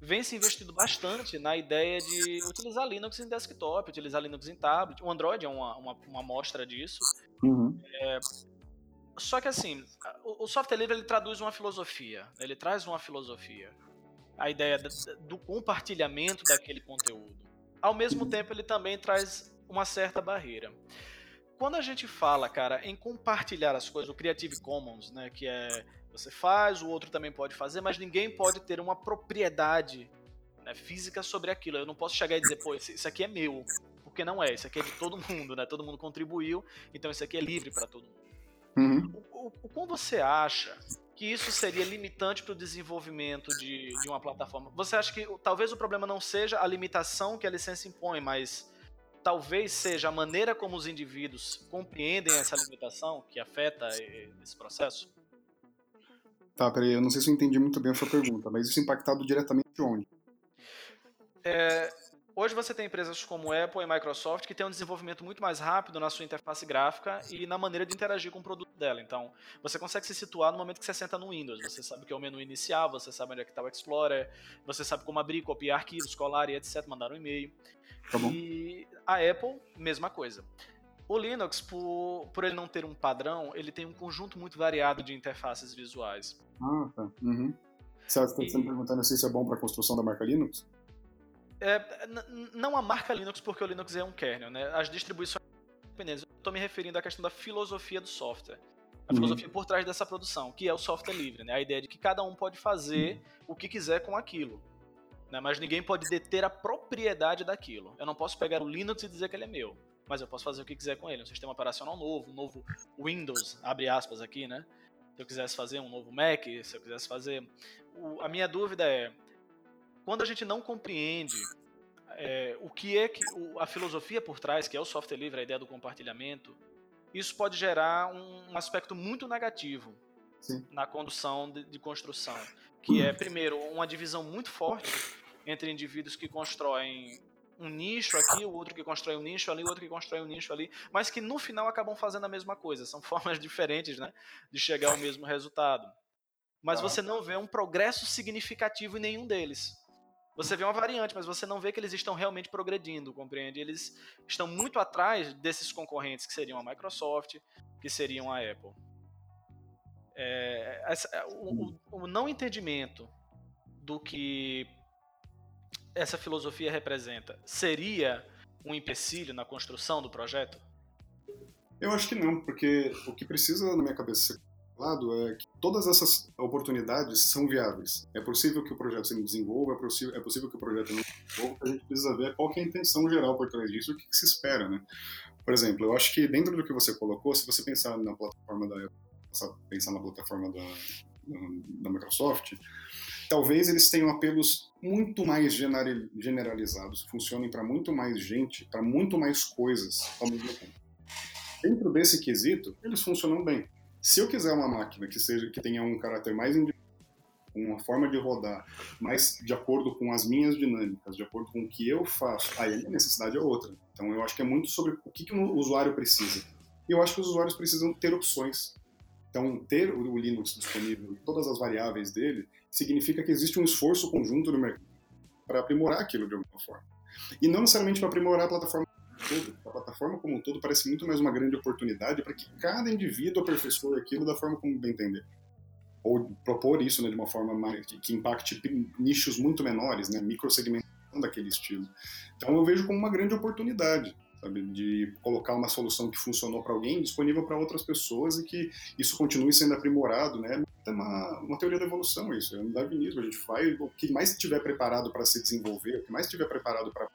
vem se investindo bastante na ideia de utilizar Linux em desktop, utilizar Linux em tablet. O Android é uma, uma, uma amostra disso. Uhum. É, só que assim, o, o software livre ele traduz uma filosofia, ele traz uma filosofia. A ideia do compartilhamento daquele conteúdo. Ao mesmo tempo, ele também traz uma certa barreira. Quando a gente fala, cara, em compartilhar as coisas, o Creative Commons, né, que é você faz, o outro também pode fazer, mas ninguém pode ter uma propriedade né, física sobre aquilo. Eu não posso chegar e dizer, pô, isso aqui é meu, porque não é, isso aqui é de todo mundo, né? Todo mundo contribuiu, então isso aqui é livre para todo mundo. Uhum. O, o, o, como você acha que isso seria limitante para o desenvolvimento de, de uma plataforma? Você acha que talvez o problema não seja a limitação que a licença impõe, mas talvez seja a maneira como os indivíduos compreendem essa limitação que afeta esse processo? Tá, peraí, eu não sei se eu entendi muito bem a sua pergunta, mas isso impactado diretamente onde? É, hoje você tem empresas como Apple e Microsoft que têm um desenvolvimento muito mais rápido na sua interface gráfica e na maneira de interagir com o produto dela. Então, você consegue se situar no momento que você senta no Windows. Você sabe o que é o menu inicial, você sabe onde é que está o Explorer, você sabe como abrir, copiar arquivos, colar e etc, mandar um e-mail. Tá e a Apple, mesma coisa. O Linux, por, por ele não ter um padrão, ele tem um conjunto muito variado de interfaces visuais. Ah, tá. Uhum. Você está e... me perguntando se isso é bom para a construção da marca Linux? É, não a marca Linux, porque o Linux é um kernel, né? As distribuições Estou me referindo à questão da filosofia do software. A uhum. filosofia por trás dessa produção, que é o software livre, né? A ideia de que cada um pode fazer uhum. o que quiser com aquilo. Né? Mas ninguém pode deter a propriedade daquilo. Eu não posso pegar o Linux e dizer que ele é meu, mas eu posso fazer o que quiser com ele. Um sistema operacional novo, um novo Windows, abre aspas aqui, né? Se eu quisesse fazer um novo Mac, se eu quisesse fazer. O, a minha dúvida é: quando a gente não compreende é, o que é que o, a filosofia por trás, que é o software livre, a ideia do compartilhamento, isso pode gerar um, um aspecto muito negativo Sim. na condução de, de construção, que é primeiro uma divisão muito forte entre indivíduos que constroem um nicho aqui, o outro que constrói um nicho ali, o outro que constrói um nicho ali, mas que no final acabam fazendo a mesma coisa. São formas diferentes né, de chegar ao mesmo resultado. Mas você não vê um progresso significativo em nenhum deles. Você vê uma variante, mas você não vê que eles estão realmente progredindo, compreende? Eles estão muito atrás desses concorrentes que seriam a Microsoft, que seriam a Apple. É, essa, o, o, o não entendimento do que essa filosofia representa seria um empecilho na construção do projeto? Eu acho que não, porque o que precisa na minha cabeça lado é que todas essas oportunidades são viáveis. É possível que o projeto se desenvolva, é possível, é possível que o projeto não se desenvolva, a gente precisa ver qual é a intenção geral por trás disso, o que, que, se espera, né? Por exemplo, eu acho que dentro do que você colocou, se você pensar na plataforma da pensar na plataforma da, da Microsoft, talvez eles tenham apelos muito mais generalizados, funcionem para muito mais gente, para muito mais coisas ao mesmo tempo. Dentro desse quesito, eles funcionam bem. Se eu quiser uma máquina que seja que tenha um caráter mais uma forma de rodar mais de acordo com as minhas dinâmicas, de acordo com o que eu faço, aí a necessidade é outra. Então eu acho que é muito sobre o que, que o usuário precisa. E eu acho que os usuários precisam ter opções. Então, ter o Linux disponível todas as variáveis dele significa que existe um esforço conjunto no mercado para aprimorar aquilo de alguma forma. E não necessariamente para aprimorar a plataforma todo. A plataforma como um todo parece muito mais uma grande oportunidade para que cada indivíduo aperfeiçoe aquilo da forma como bem entender. Ou propor isso né, de uma forma mais, que, que impacte nichos muito menores, né, microsegmentação daquele estilo. Então eu vejo como uma grande oportunidade sabe? De colocar uma solução que funcionou para alguém disponível para outras pessoas e que isso continue sendo aprimorado, né? É uma, uma teoria da evolução isso, é um darwinismo, a gente faz o que mais estiver preparado para se desenvolver, o que mais estiver preparado para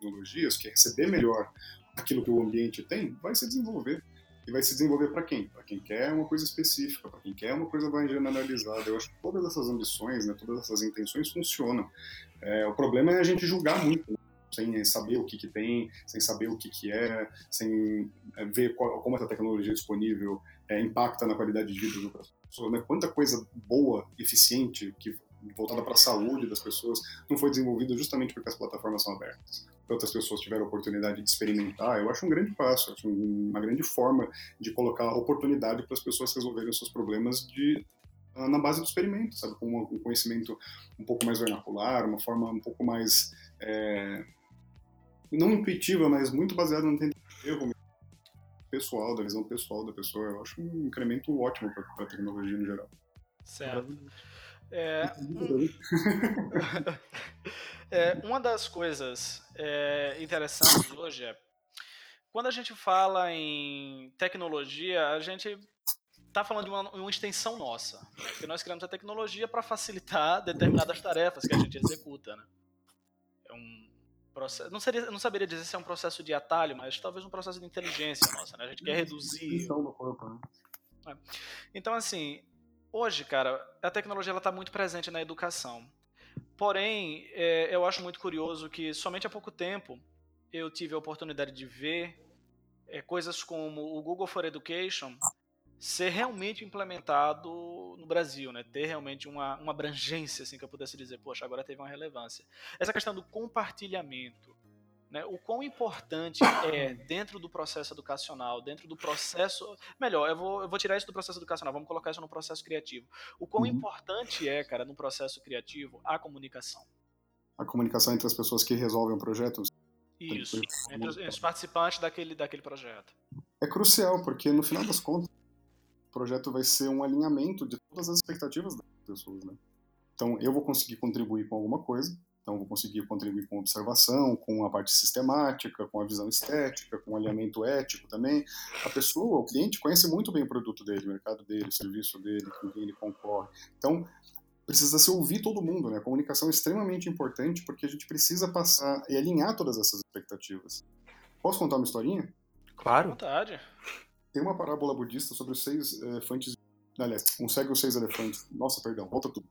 tecnologias, que é receber melhor aquilo que o ambiente tem, vai se desenvolver. E vai se desenvolver para quem? Para quem quer uma coisa específica, para quem quer uma coisa mais generalizada. Eu acho que todas essas ambições, né, todas essas intenções funcionam. É, o problema é a gente julgar muito. Né? sem saber o que, que tem, sem saber o que, que é, sem é, ver qual, como essa tecnologia disponível é, impacta na qualidade de vida outras pessoas, né? quanta coisa boa, eficiente, que voltada para a saúde das pessoas, não foi desenvolvida justamente porque as plataformas são abertas. Outras pessoas tiveram a oportunidade de experimentar, eu acho um grande passo, acho uma grande forma de colocar oportunidade para as pessoas resolverem os seus problemas de ah, na base do experimento, sabe, com um conhecimento um pouco mais vernacular, uma forma um pouco mais é, não intuitiva, mas muito baseada no erro pessoal, da visão pessoal da pessoa. Eu acho um incremento ótimo para a tecnologia no geral. Certo. É, é, uma das coisas é, interessantes hoje é quando a gente fala em tecnologia, a gente está falando de uma, uma, extensão nossa, né? porque nós criamos a tecnologia para facilitar determinadas tarefas que a gente executa. Né? É um, processo, não, seria, não saberia dizer se é um processo de atalho, mas talvez um processo de inteligência nossa, né? A gente quer reduzir. Né? É. Então, assim, hoje, cara, a tecnologia está muito presente na educação. Porém, é, eu acho muito curioso que somente há pouco tempo eu tive a oportunidade de ver é, coisas como o Google for Education ser realmente implementado no Brasil, né? Ter realmente uma, uma abrangência, assim, que eu pudesse dizer, poxa, agora teve uma relevância. Essa questão do compartilhamento, né? O quão importante é dentro do processo educacional, dentro do processo, melhor, eu vou, eu vou tirar isso do processo educacional, vamos colocar isso no processo criativo. O quão uhum. importante é, cara, no processo criativo, a comunicação. A comunicação entre as pessoas que resolvem o projeto. Isso, entre os, entre os participantes daquele, daquele projeto. É crucial, porque no final das contas o projeto vai ser um alinhamento de todas as expectativas das pessoas, né? Então, eu vou conseguir contribuir com alguma coisa, então vou conseguir contribuir com observação, com a parte sistemática, com a visão estética, com o alinhamento ético também. A pessoa, o cliente, conhece muito bem o produto dele, o mercado dele, o serviço dele, com quem ele concorre. Então, precisa se ouvir todo mundo, né? A comunicação é extremamente importante porque a gente precisa passar e alinhar todas essas expectativas. Posso contar uma historinha? Claro. Vontade. Tem uma parábola budista sobre os seis elefantes. Aliás, um cego e os seis elefantes. Nossa, perdão, volta tudo.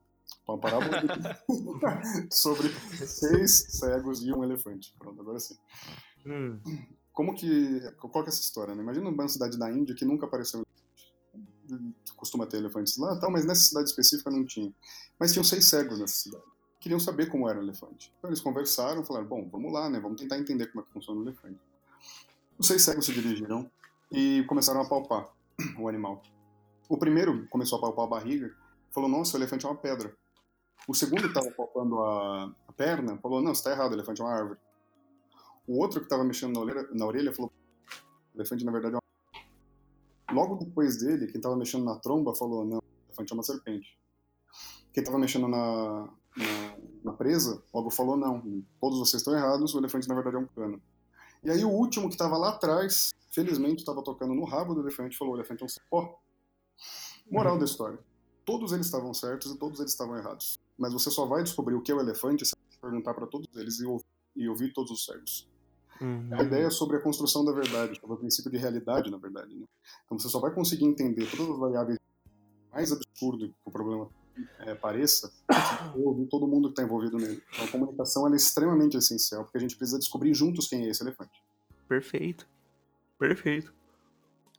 Uma parábola sobre seis cegos e um elefante. Pronto, agora sim. Hum. como que. Qual que é essa história, né? Imagina uma cidade da Índia que nunca apareceu costuma ter elefantes lá, tal, mas nessa cidade específica não tinha. Mas tinham seis cegos nessa cidade. Queriam saber como era o elefante. Então eles conversaram, falaram: bom, vamos lá, né? Vamos tentar entender como é que funciona o elefante. Os seis cegos se dirigiram e começaram a palpar o animal. O primeiro começou a palpar a barriga, falou: nossa, o elefante é uma pedra. O segundo que estava palpando a, a, perna falou: não, você está errado, elefante é uma árvore. O outro que estava mexendo na orelha, na orelha falou: elefante na verdade é uma Logo depois dele, quem estava mexendo na tromba falou: não, elefante é uma serpente. Quem estava mexendo na, na, na, presa, logo falou: não, todos vocês estão errados, o elefante na verdade é um cano. E aí o último que estava lá atrás, felizmente estava tocando no rabo do elefante, falou: o elefante é um cipó. Moral uhum. da história: todos eles estavam certos e todos eles estavam errados. Mas você só vai descobrir o que é o elefante se perguntar para todos eles e ouvir, e ouvir todos os cegos. Uhum. A ideia é sobre a construção da verdade, sobre o princípio de realidade, na verdade. Né? Então você só vai conseguir entender todas as variáveis mais absurdo que o problema é, pareça, ouvir todo mundo que está envolvido nele. Então a comunicação é extremamente essencial, porque a gente precisa descobrir juntos quem é esse elefante. Perfeito. Perfeito.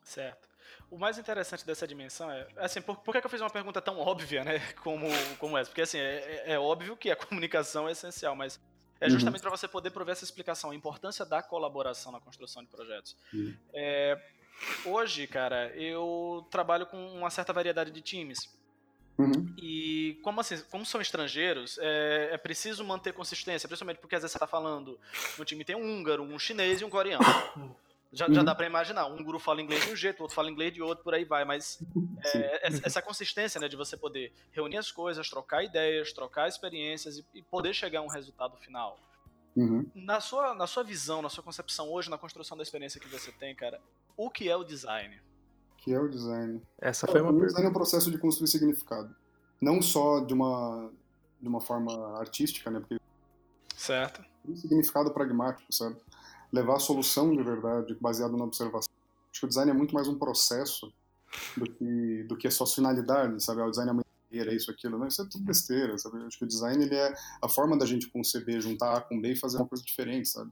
Certo. O mais interessante dessa dimensão é, assim, por, por que, eu fiz uma pergunta tão óbvia, né, como, como essa? Porque, assim, é, é, é óbvio que a comunicação é essencial, mas é uhum. justamente uhum. para você poder prover essa explicação, a importância da colaboração na construção de projetos. Uhum. É, hoje, cara, eu trabalho com uma certa variedade de times. Uhum. E como, assim, como são estrangeiros, é, é, preciso manter consistência, principalmente porque às vezes você está falando, no time tem um húngaro, um chinês e um coreano. Já, uhum. já dá para imaginar, um guru fala inglês de um jeito, o outro fala inglês de outro, por aí vai, mas é, essa consistência né, de você poder reunir as coisas, trocar ideias, trocar experiências e, e poder chegar a um resultado final. Uhum. Na, sua, na sua visão, na sua concepção hoje, na construção da experiência que você tem, cara, o que é o design? O que é o design? Essa foi uma o design é um processo de construir significado. Não só de uma, de uma forma artística, né? Porque certo. Um significado pragmático, sabe? Levar a solução de verdade baseado na observação. Acho que o design é muito mais um processo do que, do que a sua finalidade, sabe? Ah, o design é uma inteira, isso, aquilo. Não, isso é tudo besteira, sabe? Acho que o design ele é a forma da gente conceber, juntar A com B e fazer uma coisa diferente, sabe?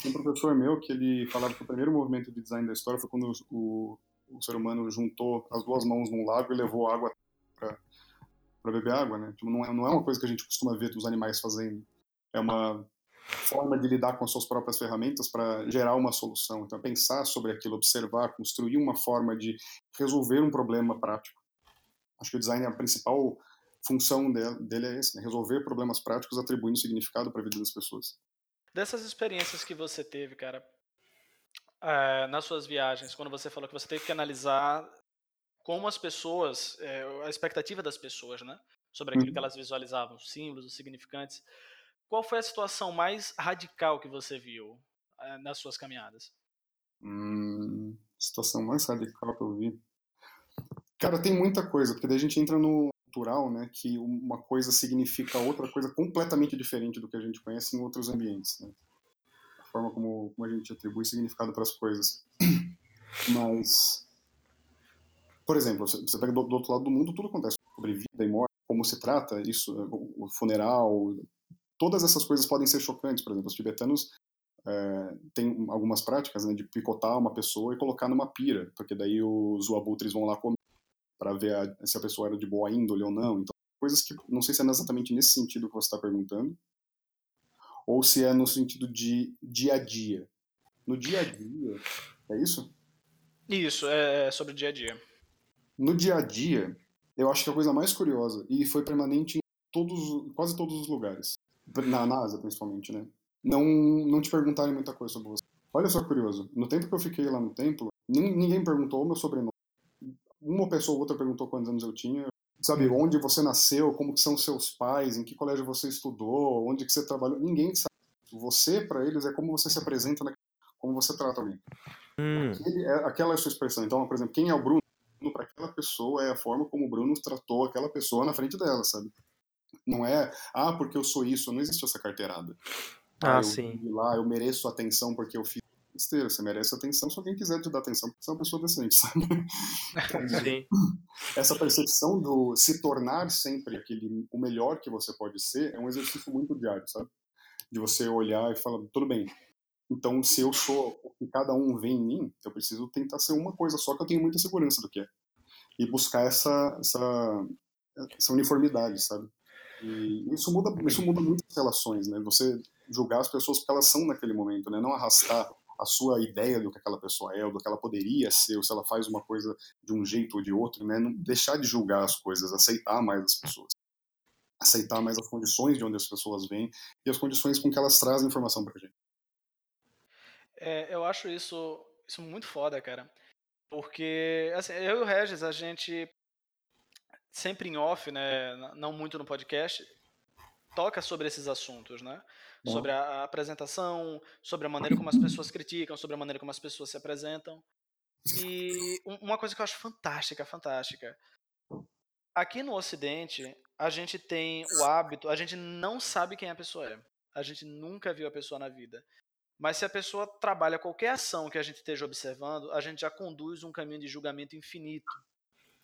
Tem um professor meu que ele falava que o primeiro movimento de design da história foi quando o, o ser humano juntou as duas mãos num lago e levou água para beber água, né? Tipo, não, é, não é uma coisa que a gente costuma ver os animais fazendo. É uma forma de lidar com as suas próprias ferramentas para gerar uma solução. Então, pensar sobre aquilo, observar, construir uma forma de resolver um problema prático. Acho que o design, a principal função dele é esse, né? resolver problemas práticos atribuindo significado para a vida das pessoas. Dessas experiências que você teve, cara, é, nas suas viagens, quando você falou que você teve que analisar como as pessoas, é, a expectativa das pessoas, né, sobre aquilo uhum. que elas visualizavam, os símbolos, os significantes, qual foi a situação mais radical que você viu uh, nas suas caminhadas? Hum, situação mais radical que eu vi. Cara, tem muita coisa, porque daí a gente entra no cultural, né, que uma coisa significa outra coisa completamente diferente do que a gente conhece em outros ambientes, né? A forma como, como a gente atribui significado para as coisas. Mas, por exemplo, você pega do, do, outro lado do mundo, tudo acontece sobre vida e morte, como se trata isso, o funeral, todas essas coisas podem ser chocantes. Por exemplo, os tibetanos é, têm algumas práticas né, de picotar uma pessoa e colocar numa pira, porque daí os abutres vão lá comer para ver a, se a pessoa era de boa índole ou não. Então, coisas que não sei se é exatamente nesse sentido que você está perguntando, ou se é no sentido de dia a dia. No dia a dia, é isso? Isso, é, é sobre o dia a dia. No dia a dia, eu acho que a coisa mais curiosa, e foi permanente em todos, quase todos os lugares, na NASA principalmente, né? Não, não te perguntarem muita coisa sobre você. Olha só curioso, no tempo que eu fiquei lá no templo, ninguém perguntou o meu sobrenome. Uma pessoa ou outra perguntou quantos anos eu tinha, sabe, hum. onde você nasceu, como que são seus pais, em que colégio você estudou, onde que você trabalhou, ninguém sabe. Você, para eles, é como você se apresenta, como você trata alguém. Hum. Aquele, é, aquela é a sua expressão. Então, por exemplo, quem é o Bruno? Para aquela pessoa é a forma como o Bruno tratou aquela pessoa na frente dela, sabe? Não é, ah, porque eu sou isso, não existe essa carteirada. Ah, ah eu sim. lá, eu mereço atenção porque eu fiz besteira. Você merece atenção se alguém quiser te dar atenção, porque você é uma pessoa decente, sabe? Sim. Essa percepção do se tornar sempre aquele, o melhor que você pode ser é um exercício muito diário, sabe? De você olhar e falar, tudo bem, Então, se eu sou o que cada um vê em mim, eu preciso tentar ser uma coisa só que eu tenho muita segurança do que é. E buscar essa, essa, essa uniformidade, sabe? E isso muda, isso muda muitas relações, né? Você julgar as pessoas porque elas são naquele momento, né? Não arrastar a sua ideia do que aquela pessoa é, do que ela poderia ser, ou se ela faz uma coisa de um jeito ou de outro, né? Não deixar de julgar as coisas, aceitar mais as pessoas. Aceitar mais as condições de onde as pessoas vêm e as condições com que elas trazem informação pra gente. É, eu acho isso, isso muito foda, cara. Porque, assim, eu e o Regis, a gente sempre em off, né, não muito no podcast, toca sobre esses assuntos, né? Sobre a apresentação, sobre a maneira como as pessoas criticam, sobre a maneira como as pessoas se apresentam. E uma coisa que eu acho fantástica, fantástica. Aqui no Ocidente, a gente tem o hábito, a gente não sabe quem a pessoa é. A gente nunca viu a pessoa na vida. Mas se a pessoa trabalha qualquer ação que a gente esteja observando, a gente já conduz um caminho de julgamento infinito.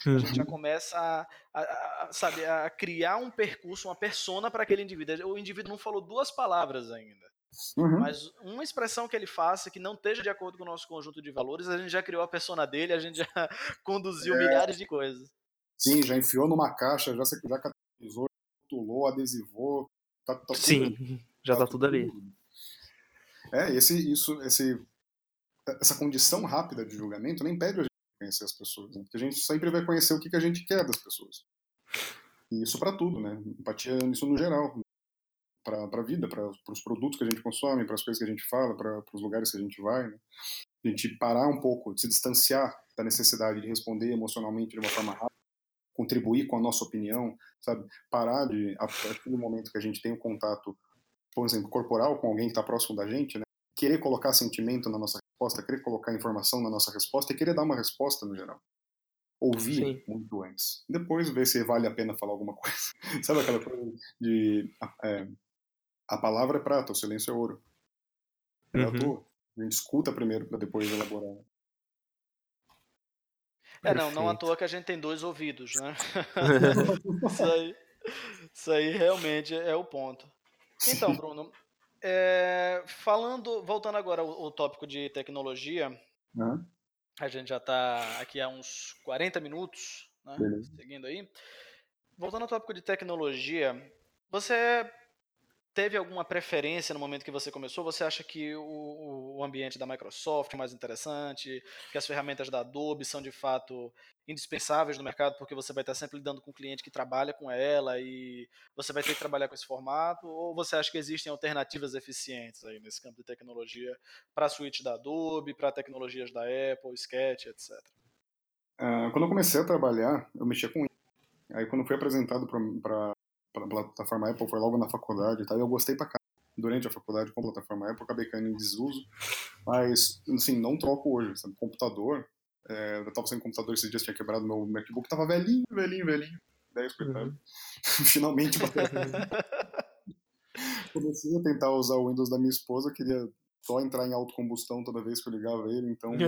A gente já uhum. começa a, a, a, sabe, a criar um percurso, uma persona para aquele indivíduo. O indivíduo não falou duas palavras ainda. Uhum. Mas uma expressão que ele faça que não esteja de acordo com o nosso conjunto de valores, a gente já criou a persona dele, a gente já conduziu é. milhares de coisas. Sim, já enfiou numa caixa, já, já catalisou, rotulou, adesivou. Tá, tá Sim, já tá, tá tudo ali. É, esse, isso, esse, essa condição rápida de julgamento nem impede a conhecer as pessoas, né? porque a gente sempre vai conhecer o que, que a gente quer das pessoas. E isso para tudo, né? Empatia isso no geral, para a vida, para os produtos que a gente consome, para as coisas que a gente fala, para os lugares que a gente vai. Né? A gente parar um pouco, se distanciar da necessidade de responder emocionalmente de uma forma rápida, contribuir com a nossa opinião, sabe? Parar de, a partir do momento que a gente tem um contato por exemplo, corporal com alguém que está próximo da gente, né? querer colocar sentimento na nossa resposta, querer colocar informação na nossa resposta e querer dar uma resposta no geral. Ouvir Sim. muito antes. Depois ver se vale a pena falar alguma coisa. Sabe aquela coisa de. É, a palavra é prata, o silêncio é ouro. É uhum. A gente escuta primeiro para depois elaborar. É, não, não à toa que a gente tem dois ouvidos, né? isso, aí, isso aí realmente é o ponto. Então, Bruno, é, falando, voltando agora ao, ao, tópico de tecnologia, uhum. a gente já está aqui há uns 40 minutos, né, seguindo aí. Voltando ao tópico de tecnologia, você teve alguma preferência no momento que você começou? Você acha que o, o, ambiente da Microsoft é mais interessante, que as ferramentas da Adobe são de fato indispensáveis no mercado, porque você vai estar sempre lidando com um cliente que trabalha com ela e você vai ter que trabalhar com esse formato? Ou você acha que existem alternativas eficientes aí nesse campo de tecnologia para a suíte da Adobe, para tecnologias da Apple, Sketch, etc? Uh, ah, quando eu comecei a trabalhar, eu mexia com Aí quando fui apresentado para pela plataforma Apple foi logo na faculdade e tal, e eu gostei pra cá. Durante a faculdade com a plataforma Apple, acabei caindo em desuso, mas, assim, não troco hoje, sabe? Computador, é, eu tava sem computador esses dias, tinha quebrado meu MacBook, tava velhinho, velhinho, velhinho, 10 coitado. Uhum. Finalmente Comecei a tentar usar o Windows da minha esposa, queria só entrar em autocombustão toda vez que eu ligava ele, então.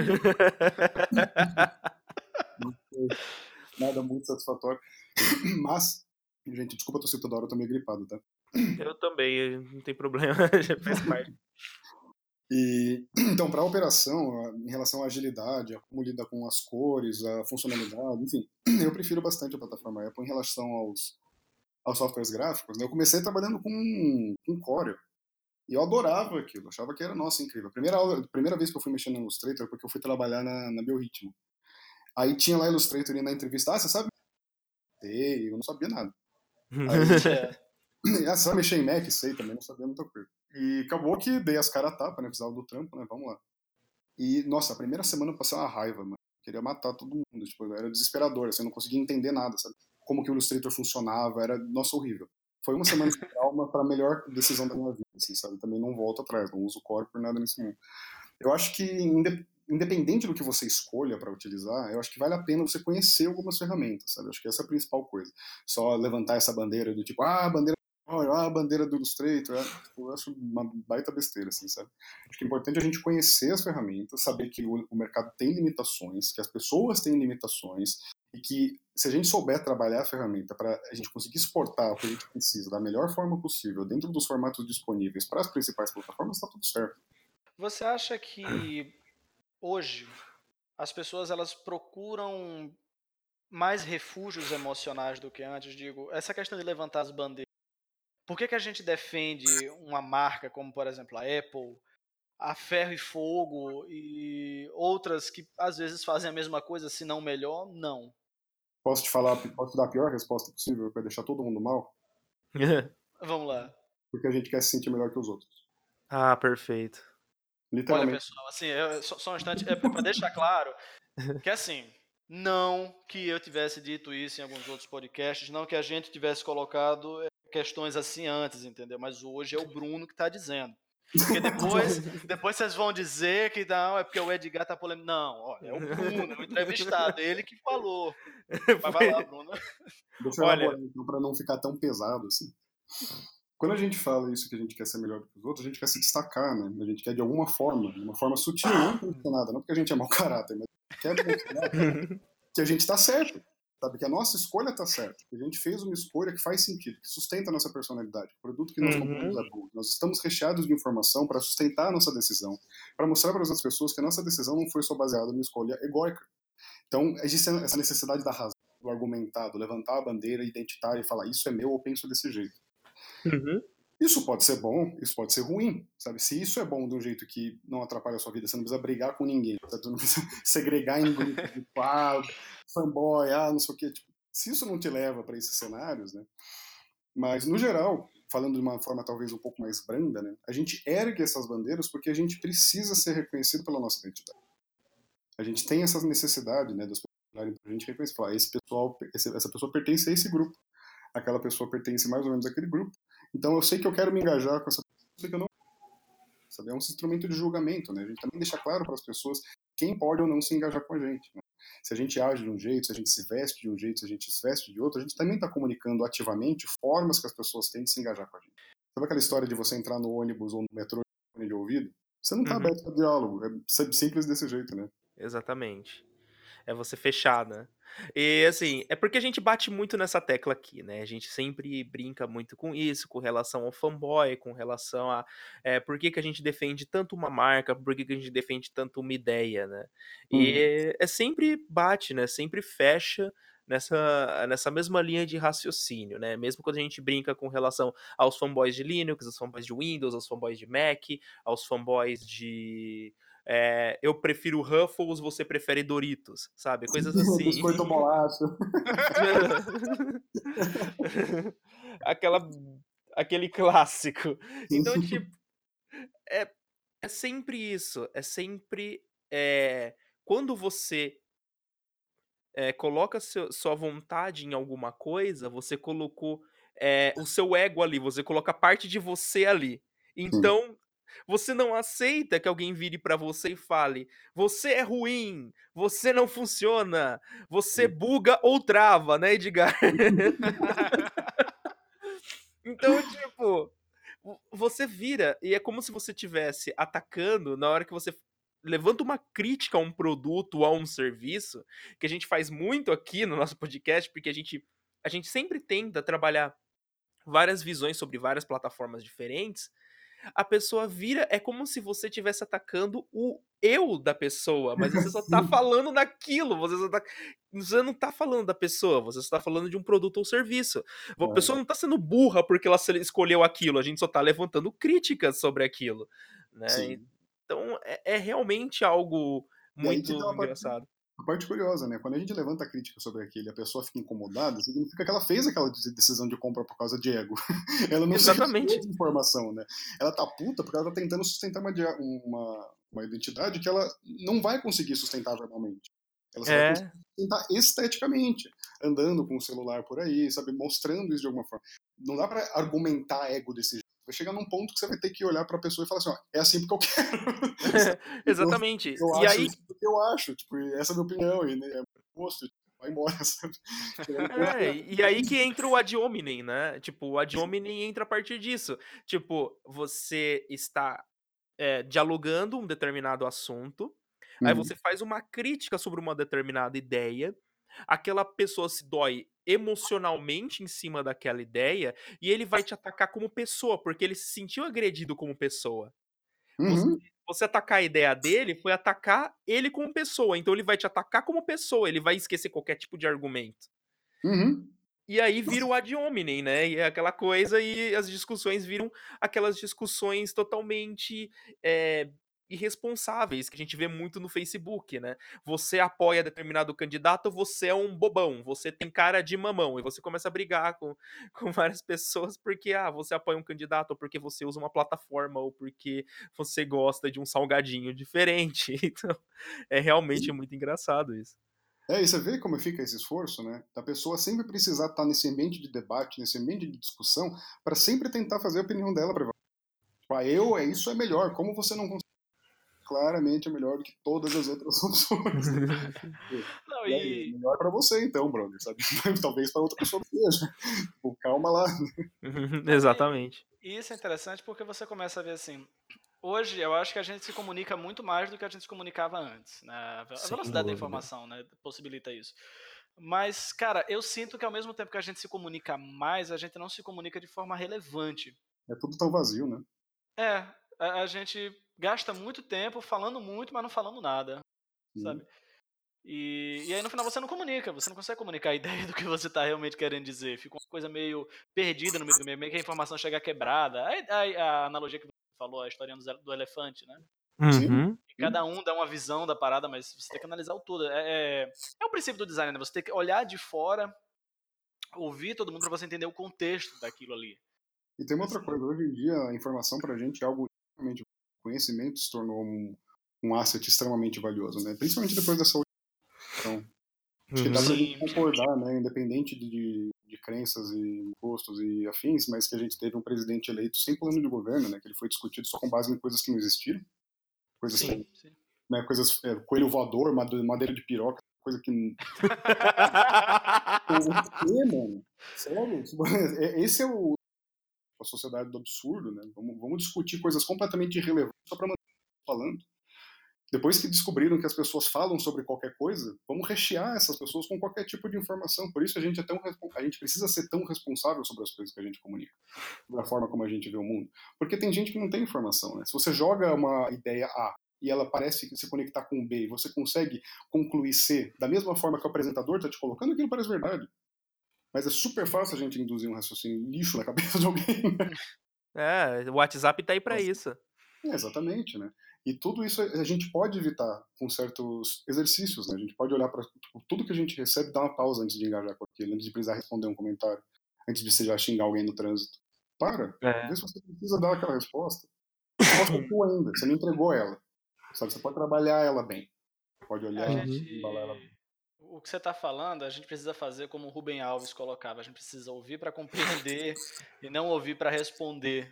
nada muito satisfatório. Mas Gente, desculpa tô toda hora, eu tô meio gripado, tá? Eu também, não tem problema, já faz parte. E, então, para a operação, em relação à agilidade, a como lida com as cores, a funcionalidade, enfim, eu prefiro bastante a plataforma Apple em relação aos, aos softwares gráficos. Né? Eu comecei trabalhando com, com Corel. E eu adorava aquilo, achava que era, nossa, incrível. A primeira, aula, primeira vez que eu fui mexer no Illustrator, porque eu fui trabalhar na, na Biorritmo. Aí tinha lá Illustrator e na entrevista, ah, você sabe? Eu não sabia nada. Aí, é, só mexer em Mac, sei também, não sabia muita coisa. E acabou que dei as caras a tapa, né? Precisava do trampo, né? Vamos lá. E, nossa, a primeira semana eu passei uma raiva, mano. Queria matar todo mundo, tipo, era desesperador, assim, eu não conseguia entender nada, sabe? Como que o Illustrator funcionava, era, nossa, horrível. Foi uma semana de trauma para a melhor decisão da minha vida, assim, sabe? Também não volto atrás, não uso o core por nada nesse mundo. Eu acho que, independente do que você escolha para utilizar, eu acho que vale a pena você conhecer algumas ferramentas, sabe? Eu acho que essa é a principal coisa. Só levantar essa bandeira do tipo, ah, bandeira ah, a bandeira do Illustrator, é, tipo, eu acho uma baita besteira, assim, sabe? Acho que é importante a gente conhecer as ferramentas, saber que o, mercado tem limitações, que as pessoas têm limitações, e que se a gente souber trabalhar a ferramenta para a gente conseguir exportar o que a gente precisa da melhor forma possível, dentro dos formatos disponíveis para as principais plataformas, está tudo certo. Você acha que hoje as pessoas elas procuram mais refúgios emocionais do que antes? Digo, essa questão de levantar as bandeiras. Por que, que a gente defende uma marca como, por exemplo, a Apple, a Ferro e Fogo e outras que às vezes fazem a mesma coisa, se não melhor? Não. Posso te falar, posso te dar a pior resposta possível para deixar todo mundo mal? Vamos lá. Porque a gente quer se sentir melhor que os outros. Ah, perfeito. Olha, pessoal, assim, eu, só, só um instante, é para deixar claro que assim, não que eu tivesse dito isso em alguns outros podcasts, não que a gente tivesse colocado eh, questões assim antes, entendeu? Mas hoje é o Bruno que está dizendo. Porque depois, depois vocês vão dizer que não, é porque o Edgar tá polêmico. Não, olha, é o Bruno, é o entrevistado, ele que falou. Mas vai lá, Bruno. Deixa eu olha... então, para não ficar tão pesado assim. Quando a gente fala isso que a gente quer ser melhor que os outros, a gente quer se destacar, né? A gente quer de alguma forma, de uma forma sutil, não intencionada, não porque a gente é mau caráter, mas quer que a gente está certo, sabe? Que a nossa escolha está certa, que a gente fez uma escolha que faz sentido, que sustenta a nossa personalidade, o produto que nós uhum. compramos é bom. Nós estamos recheados de informação para sustentar a nossa decisão, para mostrar para as outras pessoas que a nossa decisão não foi só baseada numa escolha egóica. Então, existe essa necessidade da razão, do argumentado, levantar a bandeira identitária e falar isso é meu, eu penso desse jeito. Uhum. Isso pode ser bom, isso pode ser ruim, sabe? Se isso é bom de um jeito que não atrapalha a sua vida, você não precisa brigar com ninguém, sabe? você não precisa segregar em grupo, tipo, ah, fanboy, ah, não sei o quê. Tipo, se isso não te leva para esses cenários, né? Mas, no geral, falando de uma forma talvez um pouco mais branda, né? A gente ergue essas bandeiras porque a gente precisa ser reconhecido pela nossa identidade. A gente tem essa necessidade, né, das pessoas olharem pra gente reconhecer, falar, esse pessoal, essa pessoa pertence a esse grupo aquela pessoa pertence mais ou menos àquele grupo. Então eu sei que eu quero me engajar com essa pessoa, que eu não. Sabe? É um instrumento de julgamento, né? A gente também deixa claro para as pessoas quem pode ou não se engajar com a gente. Né? Se a gente age de um jeito, se a gente se veste de um jeito, se a gente se veste de outro, a gente também está comunicando ativamente formas que as pessoas têm de se engajar com a gente. Sabe aquela história de você entrar no ônibus ou no metrô de ouvido? Você não está uhum. aberto para diálogo. É simples desse jeito, né? Exatamente. É você fechar, né? E assim, é porque a gente bate muito nessa tecla aqui, né? A gente sempre brinca muito com isso, com relação ao fanboy, com relação a é, por que, que a gente defende tanto uma marca, por que, que a gente defende tanto uma ideia, né? E uhum. é, é sempre bate, né? Sempre fecha nessa, nessa mesma linha de raciocínio, né? Mesmo quando a gente brinca com relação aos fanboys de Linux, aos fanboys de Windows, aos fanboys de Mac, aos fanboys de é, eu prefiro Ruffles, você prefere Doritos, sabe? Coisas assim. Biscoito bolacho. Aquela, aquele clássico. Então, tipo, é, é sempre isso. É sempre. É, quando você é, coloca seu, sua vontade em alguma coisa, você colocou é, o seu ego ali, você coloca parte de você ali. Então, você não aceita que alguém vire para você e fale: "Você é ruim, você não funciona, você buga ou trava", né, Edgar? então, tipo, você vira e é como se você estivesse atacando na hora que você levanta uma crítica a um produto, a um serviço, que a gente faz muito aqui no nosso podcast, porque a gente a gente sempre tenta trabalhar várias visões sobre várias plataformas diferentes, a pessoa vira, é como se você estivesse atacando o eu da pessoa, mas você só tá falando daquilo, você só tá, você não tá falando da pessoa, você só tá falando de um produto ou serviço. A é. pessoa não tá sendo burra porque ela escolheu aquilo, a gente só tá levantando críticas sobre aquilo, né? Então é, é realmente algo muito engraçado a parte curiosa, né? Quando a gente levanta a crítica sobre aquilo e a pessoa fica incomodada, significa que ela fez aquela decisão de compra por causa de ego. ela não Exatamente. de informação, né? Ela tá puta porque ela tá tentando sustentar uma, uma, uma identidade que ela não vai conseguir sustentar verbalmente. Ela só é. vai conseguir sustentar esteticamente, andando com o celular por aí, sabe? Mostrando isso de alguma forma. Não dá para argumentar ego desse jeito. Vai chegar num ponto que você vai ter que olhar para a pessoa e falar assim, ó, é assim porque eu quero. Exatamente. Eu, eu e acho aí porque eu acho, tipo, essa é a minha opinião e né, é gosto, tipo, vai embora. Sabe? É, e aí que entra o ad hominem, né? Tipo, o ad hominem entra a partir disso. Tipo, você está é, dialogando um determinado assunto, uhum. aí você faz uma crítica sobre uma determinada ideia, aquela pessoa se dói emocionalmente em cima daquela ideia e ele vai te atacar como pessoa, porque ele se sentiu agredido como pessoa. Uhum. você atacar a ideia dele foi atacar ele como pessoa. Então ele vai te atacar como pessoa, ele vai esquecer qualquer tipo de argumento. Uhum. E aí vira o ad hominem, né? E é aquela coisa, e as discussões viram aquelas discussões totalmente é, irresponsáveis que a gente vê muito no Facebook, né? Você apoia determinado candidato, você é um bobão, você tem cara de mamão, e você começa a brigar com, com várias pessoas porque, ah, você apoia um candidato, ou porque você usa uma plataforma, ou porque você gosta de um salgadinho diferente. Então, é realmente muito engraçado isso. É, e você vê como fica esse esforço, né? Da pessoa sempre precisar estar nesse ambiente de debate, nesse ambiente de discussão, para sempre tentar fazer a opinião dela prevaler. Tipo, ah, eu, é isso é melhor. Como você não consegue? Claramente é melhor do que todas as outras opções. não, e... Aí, melhor para você, então, brother, sabe? Talvez para outra pessoa seja. Tipo, calma lá. Exatamente. E isso é interessante porque você começa a ver assim, hoje eu acho que a gente se comunica muito mais do que a gente se comunicava antes. Né? A velocidade da informação né, possibilita isso. Mas, cara, eu sinto que ao mesmo tempo que a gente se comunica mais, a gente não se comunica de forma relevante. É tudo tão vazio, né? É, a, a gente gasta muito tempo falando muito, mas não falando nada, Sim. sabe? E, e aí no final você não comunica, você não consegue comunicar a ideia do que você está realmente querendo dizer. Fica uma coisa meio perdida no meio do meio, meio que a informação chega quebrada. A, a, a analogia que falou, a história do, elefante, né? Uhum. cada um dá uma visão da parada, mas você tem que analisar o todo. É, é, é o princípio do design, né? Você tem que olhar de fora, ouvir todo mundo para você entender o contexto daquilo ali. E tem uma outra coisa, hoje em dia a informação pra gente é algo realmente conhecimento se tornou um, um asset extremamente valioso, né? Principalmente depois dessa então, acho que dá pra gente concordar, né? Independente de, de crenças e gostos e afins, mas que a gente teve um presidente eleito sem plano de governo, né? Que ele foi discutido só com base em coisas que não existiram. Coisas sim, que, sim. Né, coisas, é, coelho voador, madeira de piroca, coisa que. o quê, mano? Sério? É, esse é o. A sociedade do absurdo, né? Vamos, vamos discutir coisas completamente irrelevantes só pra manter falando. Depois que descobriram que as pessoas falam sobre qualquer coisa, vamos rechear essas pessoas com qualquer tipo de informação. Por isso a gente é tão a gente precisa ser tão responsável sobre as coisas que a gente comunica, da forma como a gente vê o mundo. Porque tem gente que não tem informação, né? Se você joga uma ideia A e ela parece se conectar com B, e você consegue concluir C da mesma forma que o apresentador está te colocando, aquilo parece verdade. Mas é super fácil a gente induzir um raciocínio lixo na cabeça de alguém. Né? É, o WhatsApp tá aí para isso. É, exatamente, né? E tudo isso a gente pode evitar com certos exercícios, né? A gente pode olhar para tudo que a gente recebe, dar uma pausa antes de engajar com aquilo, antes de precisar responder um comentário, antes de você já xingar alguém no trânsito. Para, é. vê se você precisa dar aquela resposta. Resposta é tua ainda, você não entregou ela. Sabe, você pode trabalhar ela bem. Pode olhar gente... e embalar ela bem. O que você está falando, a gente precisa fazer como o Rubem Alves colocava, a gente precisa ouvir para compreender e não ouvir para responder.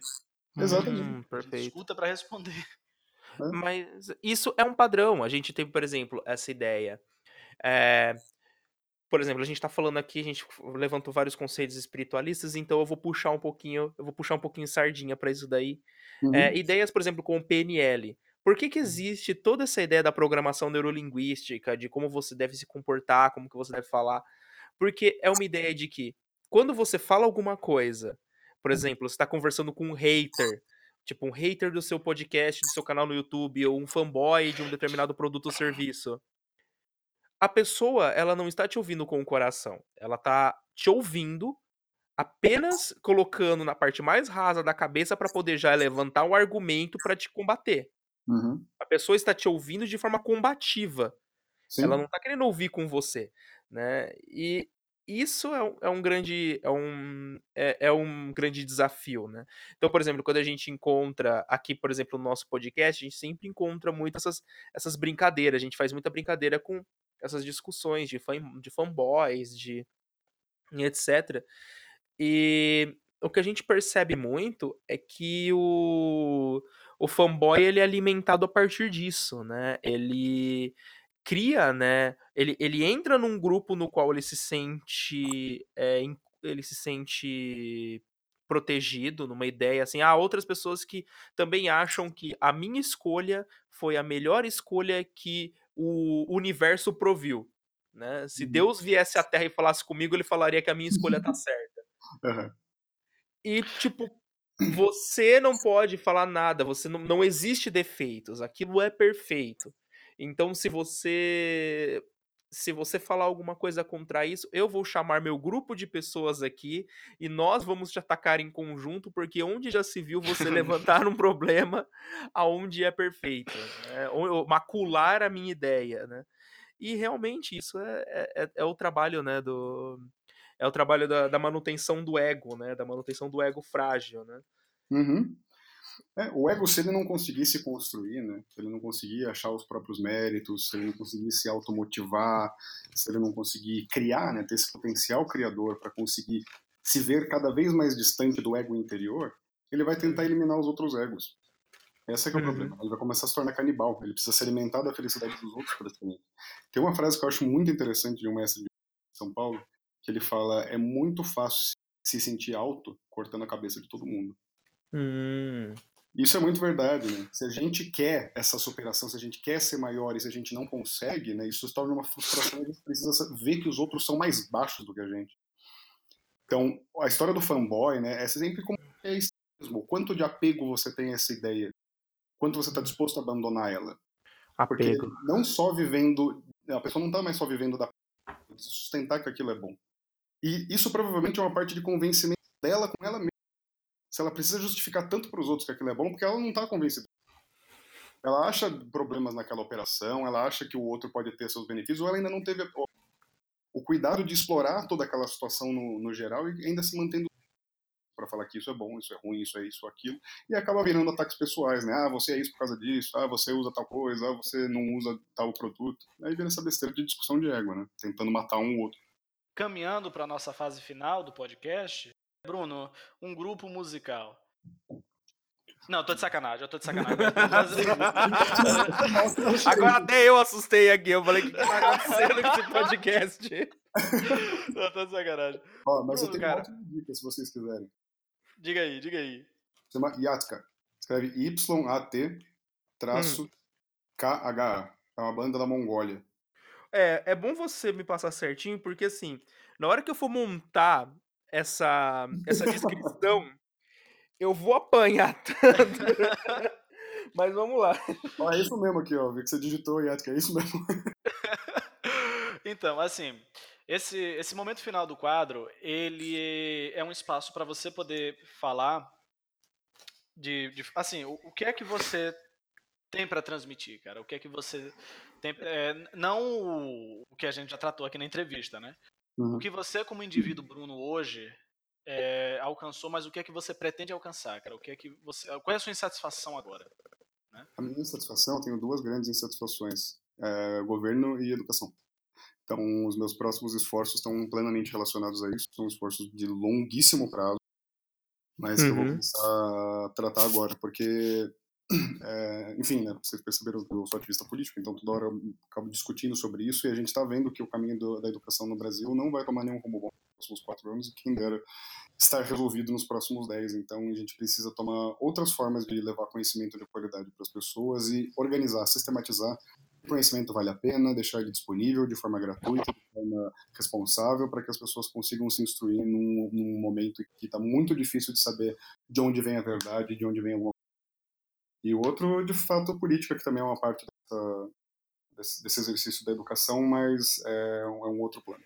Exatamente. Hum, perfeito. escuta para responder. Mas isso é um padrão. A gente teve, por exemplo, essa ideia. É, por exemplo, a gente está falando aqui, a gente levantou vários conceitos espiritualistas, então eu vou puxar um pouquinho, eu vou puxar um pouquinho sardinha para isso daí. Uhum. É, ideias, por exemplo, com o PNL. Por que, que uhum. existe toda essa ideia da programação neurolinguística, de como você deve se comportar, como que você deve falar? Porque é uma ideia de que quando você fala alguma coisa, por uhum. exemplo, você está conversando com um hater, tipo um hater do seu podcast, do seu canal no YouTube, ou um fanboy de um determinado produto ou serviço. A pessoa, ela não está te ouvindo com o coração. Ela está te ouvindo apenas colocando na parte mais rasa da cabeça para poder já levantar um argumento para te combater. Uhum. A pessoa está te ouvindo de forma combativa. Sim. Ela não está querendo ouvir com você, né? E isso é um, é um grande é um, é, é, um grande desafio, né? Então, por exemplo, quando a gente encontra aqui, por exemplo, no nosso podcast, a gente sempre encontra muito essas, essas brincadeiras, a gente faz muita brincadeira com essas discussões de, fan, de fanboys, de etc. E o que a gente percebe muito é que o, o fanboy ele é alimentado a partir disso, né? Ele cria, né? Ele, ele entra num grupo no qual ele se sente. É, ele se sente protegido numa ideia assim, há outras pessoas que também acham que a minha escolha foi a melhor escolha que o universo proviu, né? Se uhum. Deus viesse à Terra e falasse comigo, ele falaria que a minha escolha tá certa. Uhum. E tipo, você não pode falar nada, você não, não existe defeitos, aquilo é perfeito. Então, se você se você falar alguma coisa contra isso, eu vou chamar meu grupo de pessoas aqui e nós vamos te atacar em conjunto, porque onde já se viu você levantar um problema aonde é perfeito, né? macular a minha ideia, né? E realmente isso é, é, é, é o trabalho, né, do é o trabalho da, da, manutenção do ego, né, da manutenção do ego frágil, né? Uhum. É, o ego, se ele não conseguisse construir, né, se ele não conseguir achar os próprios méritos, se ele não conseguir se automotivar, se ele não conseguir criar, né, ter esse potencial criador para conseguir se ver cada vez mais distante do ego interior, ele vai tentar eliminar os outros egos. Esse é, é o uhum. problema. Ele vai começar a se tornar canibal. Ele precisa se alimentar da felicidade dos outros, praticamente. Tem uma frase que eu acho muito interessante de um mestre de São Paulo, que ele fala: é muito fácil se sentir alto cortando a cabeça de todo mundo. Hum. Isso é muito verdade, né? Se a gente quer essa superação, se a gente quer ser maior e se a gente não consegue, né, isso se torna uma frustração e a gente precisa ver que os outros são mais baixos do que a gente. Então, a história do fanboy, né, é sempre como é isso mesmo. Quanto de apego você tem a essa ideia? Quanto você está disposto a abandonar ela? Porque apego. não só vivendo, a pessoa não está mais só vivendo da de sustentar que aquilo é bom. E isso provavelmente é uma parte de convencimento dela com ela mesma. Se ela precisa justificar tanto para os outros que aquilo é bom, porque ela não está convencida. Ela acha problemas naquela operação, ela acha que o outro pode ter seus benefícios, ou ela ainda não teve o cuidado de explorar toda aquela situação no, no geral e ainda se mantendo para falar que isso é bom, isso é ruim, isso é isso, aquilo, e acaba virando ataques pessoais, né? Ah, você é isso por causa disso, ah, você usa tal coisa, ah, você não usa tal produto. Aí vira essa besteira de discussão de ego, né? Tentando matar um ou outro. Caminhando para a nossa fase final do podcast, Bruno, um grupo musical. Não, tô de sacanagem, eu tô de sacanagem. Agora até eu assustei aqui, eu falei, o que, tá acontecendo com esse podcast? Não, tô de sacanagem. Ó, mas Bruno, eu tenho cara... uma dica, se vocês quiserem. Diga aí, diga aí. Chama Yatka. Escreve Y-A-T traço K-H-A. É uma banda da Mongólia. É, é bom você me passar certinho, porque assim, na hora que eu for montar essa, essa descrição, eu vou apanhar tanto. Mas vamos lá. Ó, é isso mesmo aqui, ó. Vi que você digitou Yatka, é isso mesmo. então, assim, esse, esse momento final do quadro, ele é um espaço para você poder falar de, de assim, o, o, que é que você tem para transmitir, cara? O que é que você tem, é, não o, o, que a gente já tratou aqui na entrevista, né? Uhum. O que você como indivíduo Bruno hoje é, alcançou, mas o que é que você pretende alcançar, cara? O que é que você, qual é a sua insatisfação agora? Né? A minha insatisfação, eu tenho duas grandes insatisfações: é, governo e educação. Então, os meus próximos esforços estão plenamente relacionados a isso. São esforços de longuíssimo prazo, mas uhum. que eu vou uhum. começar a tratar agora, porque, é, enfim, né, vocês perceberam que eu sou ativista político, então toda hora eu acabo discutindo sobre isso e a gente está vendo que o caminho do, da educação no Brasil não vai tomar nenhum rumo bom nos próximos quatro anos e quem dera estar resolvido nos próximos dez. Então, a gente precisa tomar outras formas de levar conhecimento de qualidade para as pessoas e organizar, sistematizar o conhecimento vale a pena, deixar ele disponível de forma gratuita, de forma responsável, para que as pessoas consigam se instruir num, num momento que está muito difícil de saber de onde vem a verdade, de onde vem alguma E o outro, de fato, política, que também é uma parte dessa, desse, desse, exercício da educação, mas é, um, é um outro plano.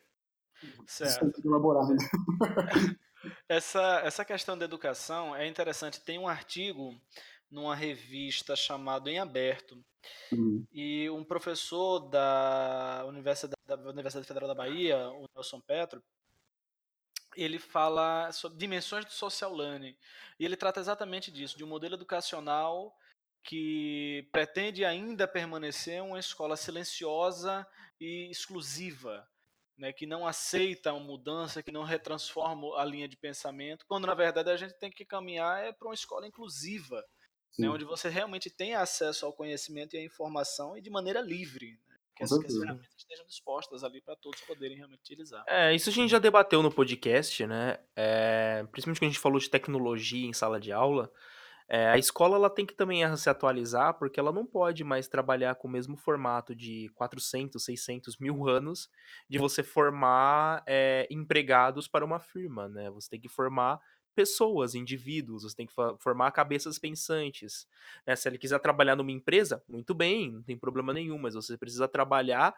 Certo. Elaborar, né? essa, essa questão da educação é interessante. Tem um artigo numa revista chamada Em Aberto. Uhum. E um professor da Universidade, da Universidade Federal da Bahia, o Nelson Petro, ele fala sobre dimensões do social learning. E ele trata exatamente disso, de um modelo educacional que pretende ainda permanecer uma escola silenciosa e exclusiva, né, que não aceita uma mudança, que não retransforma a linha de pensamento, quando na verdade a gente tem que caminhar é para uma escola inclusiva, né, onde você realmente tem acesso ao conhecimento e à informação e de maneira livre. Né, que, as, que as ferramentas estejam dispostas ali para todos poderem realmente utilizar. É, isso a gente já debateu no podcast, né? É, principalmente quando a gente falou de tecnologia em sala de aula. É, a escola ela tem que também se atualizar, porque ela não pode mais trabalhar com o mesmo formato de 400, 600 mil anos de você formar é, empregados para uma firma, né? Você tem que formar pessoas, indivíduos, você tem que formar cabeças pensantes. Né? Se ele quiser trabalhar numa empresa, muito bem, não tem problema nenhum, mas você precisa trabalhar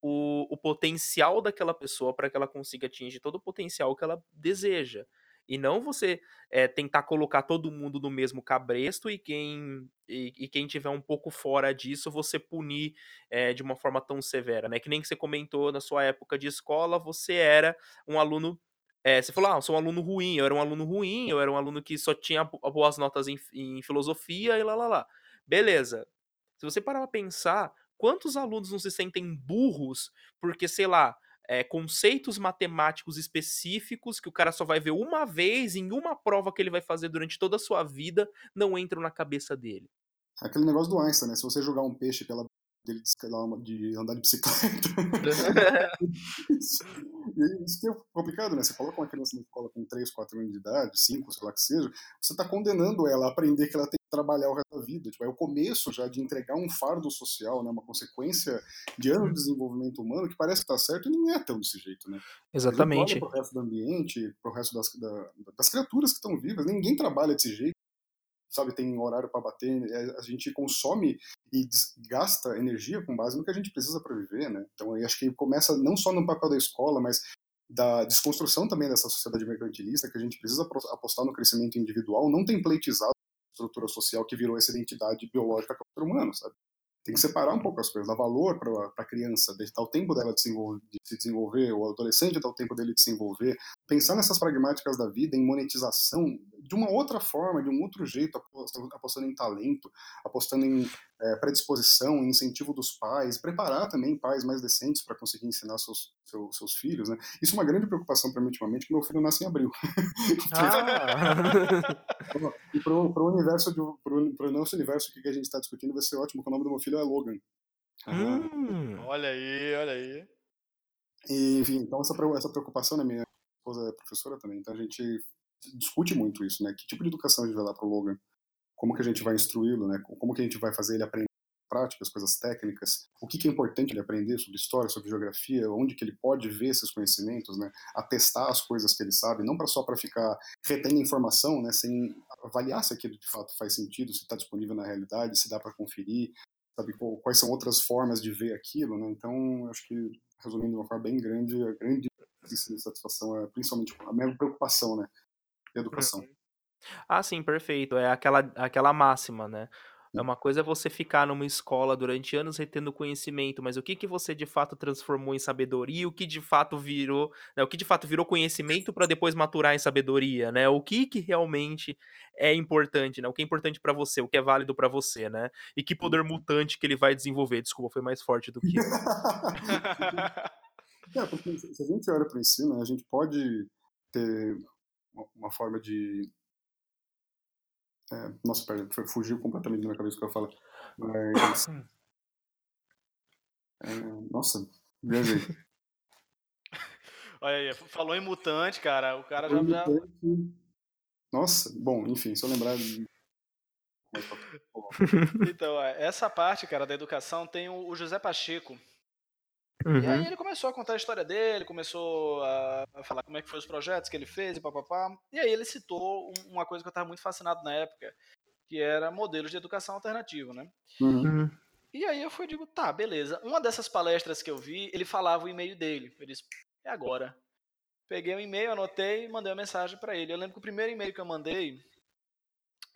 o, o potencial daquela pessoa para que ela consiga atingir todo o potencial que ela deseja. E não você é, tentar colocar todo mundo no mesmo cabresto e quem, e, e, quem tiver um pouco fora disso, você punir é, de uma forma tão severa, né? Que nem que você comentou na sua época de escola, você era um aluno. É, você falou, ah, eu sou um aluno ruim, eu era um aluno ruim, eu era um aluno que só tinha boas notas em, em filosofia e lá lá lá. Beleza. Se você parar pra pensar, quantos alunos não se sentem burros porque, sei lá, é, conceitos matemáticos específicos que o cara só vai ver uma vez em uma prova que ele vai fazer durante toda a sua vida não entram na cabeça dele. Aquele negócio do Einstein, né? Se você jogar um peixe pela dele de andar de bicicleta. e isso que é complicado, né? Você coloca uma criança na escola com 3, 4 anos de idade, 5, sei lá que seja, você está condenando ela a aprender que ela tem que trabalhar o resto da vida. Tipo, é o começo já de entregar um fardo social, né? uma consequência de anos de desenvolvimento humano que parece estar tá certo e não é tão desse jeito, né? Exatamente. Para o resto do ambiente, para o resto das, da, das criaturas que estão vivas, ninguém trabalha desse jeito sabe, tem horário para bater, é, a gente consome e gasta energia com base no que a gente precisa para viver, né? Então, eu acho que começa não só no papel da escola, mas da desconstrução também dessa sociedade mercantilista, que a gente precisa apostar no crescimento individual, não templetizar a estrutura social que virou essa identidade biológica que é o ser humano, sabe? Tem que separar um pouco as coisas, dar valor para a criança, dar o tempo dela de se, de se desenvolver, o adolescente dar o tempo dele de se desenvolver, pensar nessas pragmáticas da vida, em monetização, de uma outra forma, de um outro jeito, apostando em talento, apostando em é, predisposição, em incentivo dos pais, preparar também pais mais decentes para conseguir ensinar seus, seus, seus, filhos. Né? Isso é uma grande preocupação para mim ultimamente, que meu filho nasce em abril. Ah. e para o universo, para o nosso universo que a gente está discutindo, vai ser ótimo, porque o nome do meu filho é Logan. Hum. Olha aí, olha aí. E, enfim, então essa, essa preocupação, né, minha esposa é professora também, então a gente discute muito isso, né? Que tipo de educação a gente vai dar para o Logan? Como que a gente vai instruí-lo, né? Como que a gente vai fazer ele aprender práticas, coisas técnicas, o que, que é importante ele aprender sobre história, sobre geografia, onde que ele pode ver esses conhecimentos, né, atestar as coisas que ele sabe, não para só para ficar retendo informação, né, sem avaliar se aquilo de fato faz sentido, se está disponível na realidade, se dá para conferir, sabe quais são outras formas de ver aquilo, né? Então, acho que resumindo de uma forma bem grande, a grande satisfação é principalmente a minha preocupação, né, educação. Uhum. Ah, sim, perfeito. É aquela, aquela máxima, né? É uma coisa é você ficar numa escola durante anos retendo conhecimento, mas o que que você de fato transformou em sabedoria, o que de fato virou, né, o que de fato virou conhecimento para depois maturar em sabedoria, né? O que que realmente é importante, né? O que é importante para você, o que é válido para você, né? E que poder mutante que ele vai desenvolver. Desculpa, foi mais forte do que eu. é, porque se a gente olha para o ensino, a gente pode ter uma forma de é, nossa, pera, fugiu completamente da minha cabeça o que eu falo. Mas. É, nossa, viajei. Olha aí, falou em mutante, cara. O cara já, já. Nossa, bom, enfim, se eu lembrar. então, essa parte, cara, da educação tem o José Pacheco, Uhum. E aí uhum. ele começou a contar a história dele, começou a, falar como é que foi os projetos que ele fez e papapá. E aí ele citou uma coisa que eu estava muito fascinado na época, que era modelos de educação alternativo, né? Uhum. uhum. E aí eu fui digo, tá, beleza. Uma dessas palestras que eu vi, ele falava o e-mail dele. Eu disse, é agora. Peguei o um e-mail, anotei e mandei uma mensagem para ele. Eu lembro que o primeiro e-mail que eu mandei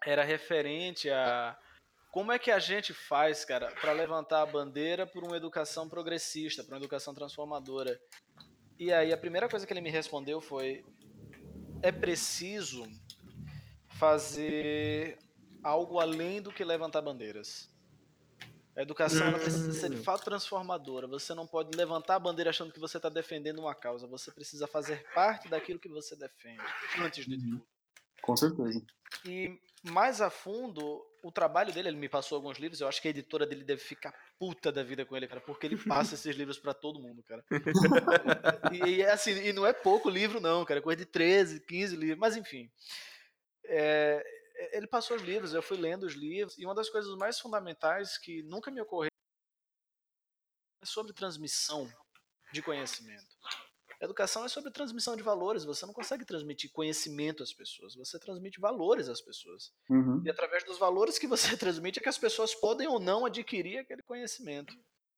era referente a como é que a gente faz, cara, para levantar a bandeira por uma educação progressista, por uma educação transformadora? E aí a primeira coisa que ele me respondeu foi: é preciso fazer algo além do que levantar bandeiras. A educação ela precisa ser de fato transformadora. Você não pode levantar a bandeira achando que você está defendendo uma causa. Você precisa fazer parte daquilo que você defende, antes de uhum. tudo. Com certeza. E mais a fundo, o trabalho dele, ele me passou alguns livros, eu acho que a editora dele deve ficar puta da vida com ele, cara, porque ele passa esses livros para todo mundo, cara. e, e, assim, e não é pouco livro não, cara, é coisa de 13, 15 livros, mas enfim. É, ele passou os livros, eu fui lendo os livros, e uma das coisas mais fundamentais que nunca me ocorreu é sobre transmissão de conhecimento. Educação é sobre transmissão de valores. Você não consegue transmitir conhecimento às pessoas, você transmite valores às pessoas. Uhum. E através dos valores que você transmite é que as pessoas podem ou não adquirir aquele conhecimento.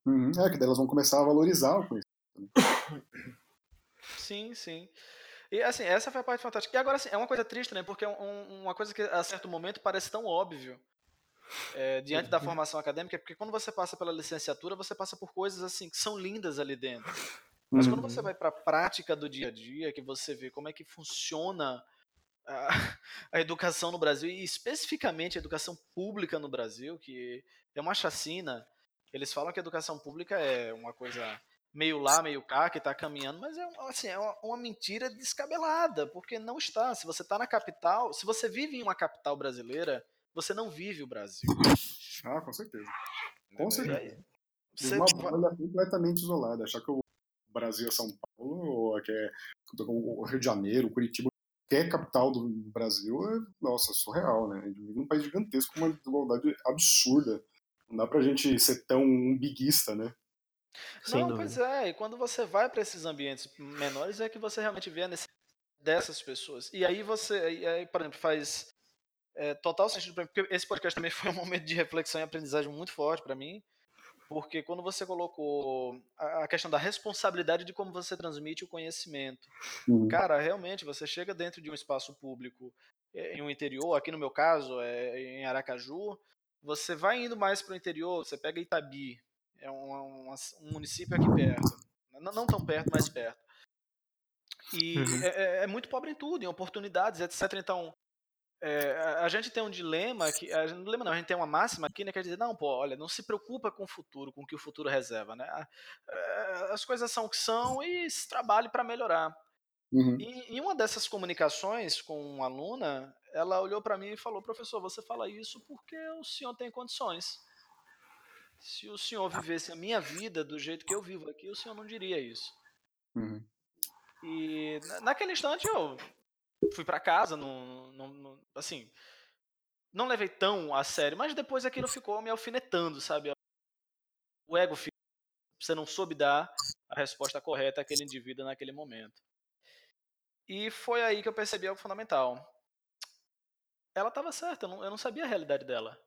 Uhum. É, que daí elas vão começar a valorizar o conhecimento. Sim, sim. E assim, essa foi a parte fantástica. E agora, assim, é uma coisa triste, né? Porque é um, uma coisa que a certo momento parece tão óbvio é, diante da formação acadêmica, porque quando você passa pela licenciatura, você passa por coisas assim que são lindas ali dentro. Mas quando você Uhum. vai para a prática do dia a dia, que você vê como é que funciona a, a educação no Brasil, e especificamente a educação pública no Brasil, que é uma chacina. Eles falam que a educação pública é uma coisa meio lá, meio cá, que está caminhando, mas é, assim, é uma, uma mentira descabelada, porque não está. Se você está na capital, se você vive em uma capital brasileira, você não vive o Brasil. Ah, com certeza. Com certeza. você uma vai- bolha completamente isolada. Achar que o Brasil é São Paulo, ou que é o Rio de Janeiro, Curitiba, que é capital do Brasil, é, nossa, surreal, né? A gente vive num país gigantesco com uma desigualdade absurda. Não dá pra gente ser tão umbiguista, né? Sem não, dúvida. pois é, e quando você vai para esses ambientes menores é que você realmente vê a necessidade dessas pessoas. E aí você, e aí, por exemplo, faz é, total sentido para mim, porque esse podcast também foi um momento de reflexão e aprendizagem muito forte para mim, porque quando você colocou a questão da responsabilidade de como você transmite o conhecimento. Uhum. Cara, realmente, você chega dentro de um espaço público eh, em um interior, aqui no meu caso, é em Aracaju, você vai indo mais para o interior, você pega Itabi, é um, um, um município aqui perto, não, não tão perto, mas perto. E Uhum. é, é- é muito pobre em tudo, em oportunidades, etc. Então, é, a- gente tem um dilema, que, a gente, dilema não, a gente tem uma máxima aqui, né, quer dizer, não, pô, olha, não se preocupa com o futuro, com o que o futuro reserva, né? É, As coisas são o que são e se trabalhe para melhorar. Uhum. E em uma dessas comunicações com uma aluna, ela olhou para mim e falou: professor, você fala isso porque o senhor tem condições. Se o senhor vivesse a minha vida do jeito que eu vivo aqui, o senhor não diria isso. Uhum. E na- naquele instante eu fui para casa, não, não- não- assim, não levei tão a sério, mas depois aquilo ficou me alfinetando, sabe? O ego, fica- você não soube dar a resposta correta àquele indivíduo naquele momento. E foi aí que eu percebi algo fundamental. Ela estava certa, eu não, eu não sabia a realidade dela.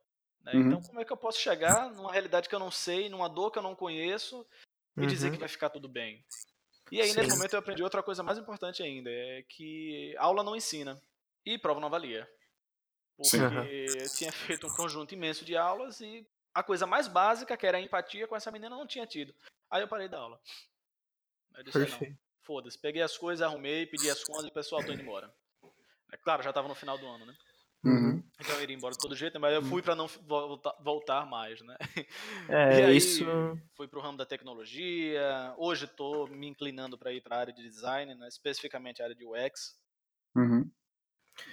né? Uhum. Então, como é que eu posso chegar numa realidade que eu não sei, numa dor que eu não conheço, e dizer Uhum. que vai ficar tudo bem? E aí, nesse Sim. momento, eu aprendi outra coisa mais importante ainda: é que aula não ensina e prova não avalia. Porque Sim. Eu tinha feito um conjunto imenso de aulas e a coisa mais básica, que era a empatia com essa menina, não tinha tido. Aí eu parei da aula. Eu disse, "Ah, não. Foda-se, peguei as coisas, arrumei, pedi as contas e pessoal, tô indo embora. É claro, já tava no final do ano, né? Uhum. Então eu iria embora de todo jeito, mas eu fui pra não voltar, voltar mais, né? É, e aí, isso. fui pro ramo da tecnologia. Hoje tô me inclinando para ir para a área de design, né? especificamente a área de UX. Uhum.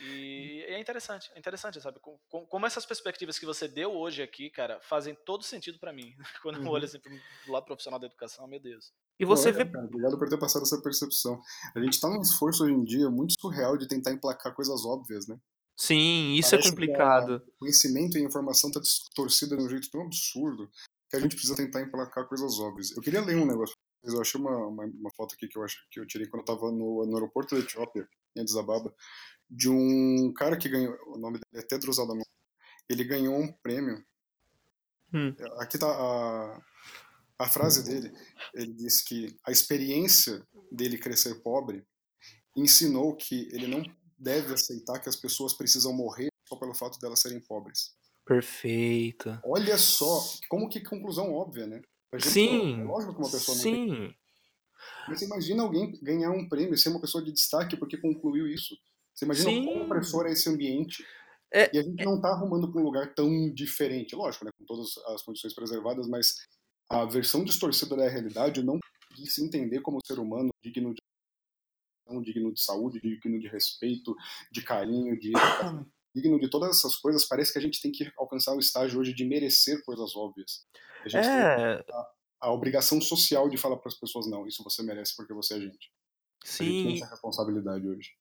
E é interessante, é interessante, sabe? Com- com- Como essas perspectivas que você deu hoje aqui, cara, fazem todo sentido pra mim. Quando eu Uhum. olho assim pro lado profissional da educação, meu Deus. E você Olha, vê. cara, obrigado por ter passado essa percepção. A gente tá num esforço hoje em dia muito surreal de tentar emplacar coisas óbvias, né? Sim, isso Parece é complicado. Conhecimento e informação tá distorcida de um jeito tão absurdo que a gente precisa tentar emplacar coisas óbvias. Eu queria ler um negócio. Eu achei uma, uma, uma foto aqui que eu, acho, que eu tirei quando eu tava no, no aeroporto da Etiópia, em Addis Ababa, de um cara que ganhou, o nome dele é Tedros Adhanom. Ele ganhou um prêmio. Hum. Aqui tá a, a frase dele. Ele disse que a experiência dele crescer pobre ensinou que ele não deve aceitar que as pessoas precisam morrer só pelo fato delas serem pobres. Perfeito. Olha só, como que conclusão óbvia, né? Sim. É lógico que uma pessoa não tem. Sim. Mas você imagina alguém ganhar um prêmio e ser uma pessoa de destaque porque concluiu isso. Você imagina Sim. quão opressor é esse ambiente. É- e a gente não tá arrumando para um lugar tão diferente, lógico, né? Com todas as condições preservadas, mas a versão distorcida da realidade não se entender como ser humano digno de digno de saúde, digno de respeito, de carinho, de digno de todas essas coisas, parece que a gente tem que alcançar o estágio hoje de merecer coisas óbvias. A gente tem É, a obrigação social de falar para as pessoas não, isso você merece porque você é gente. A gente tem sim. essa responsabilidade hoje.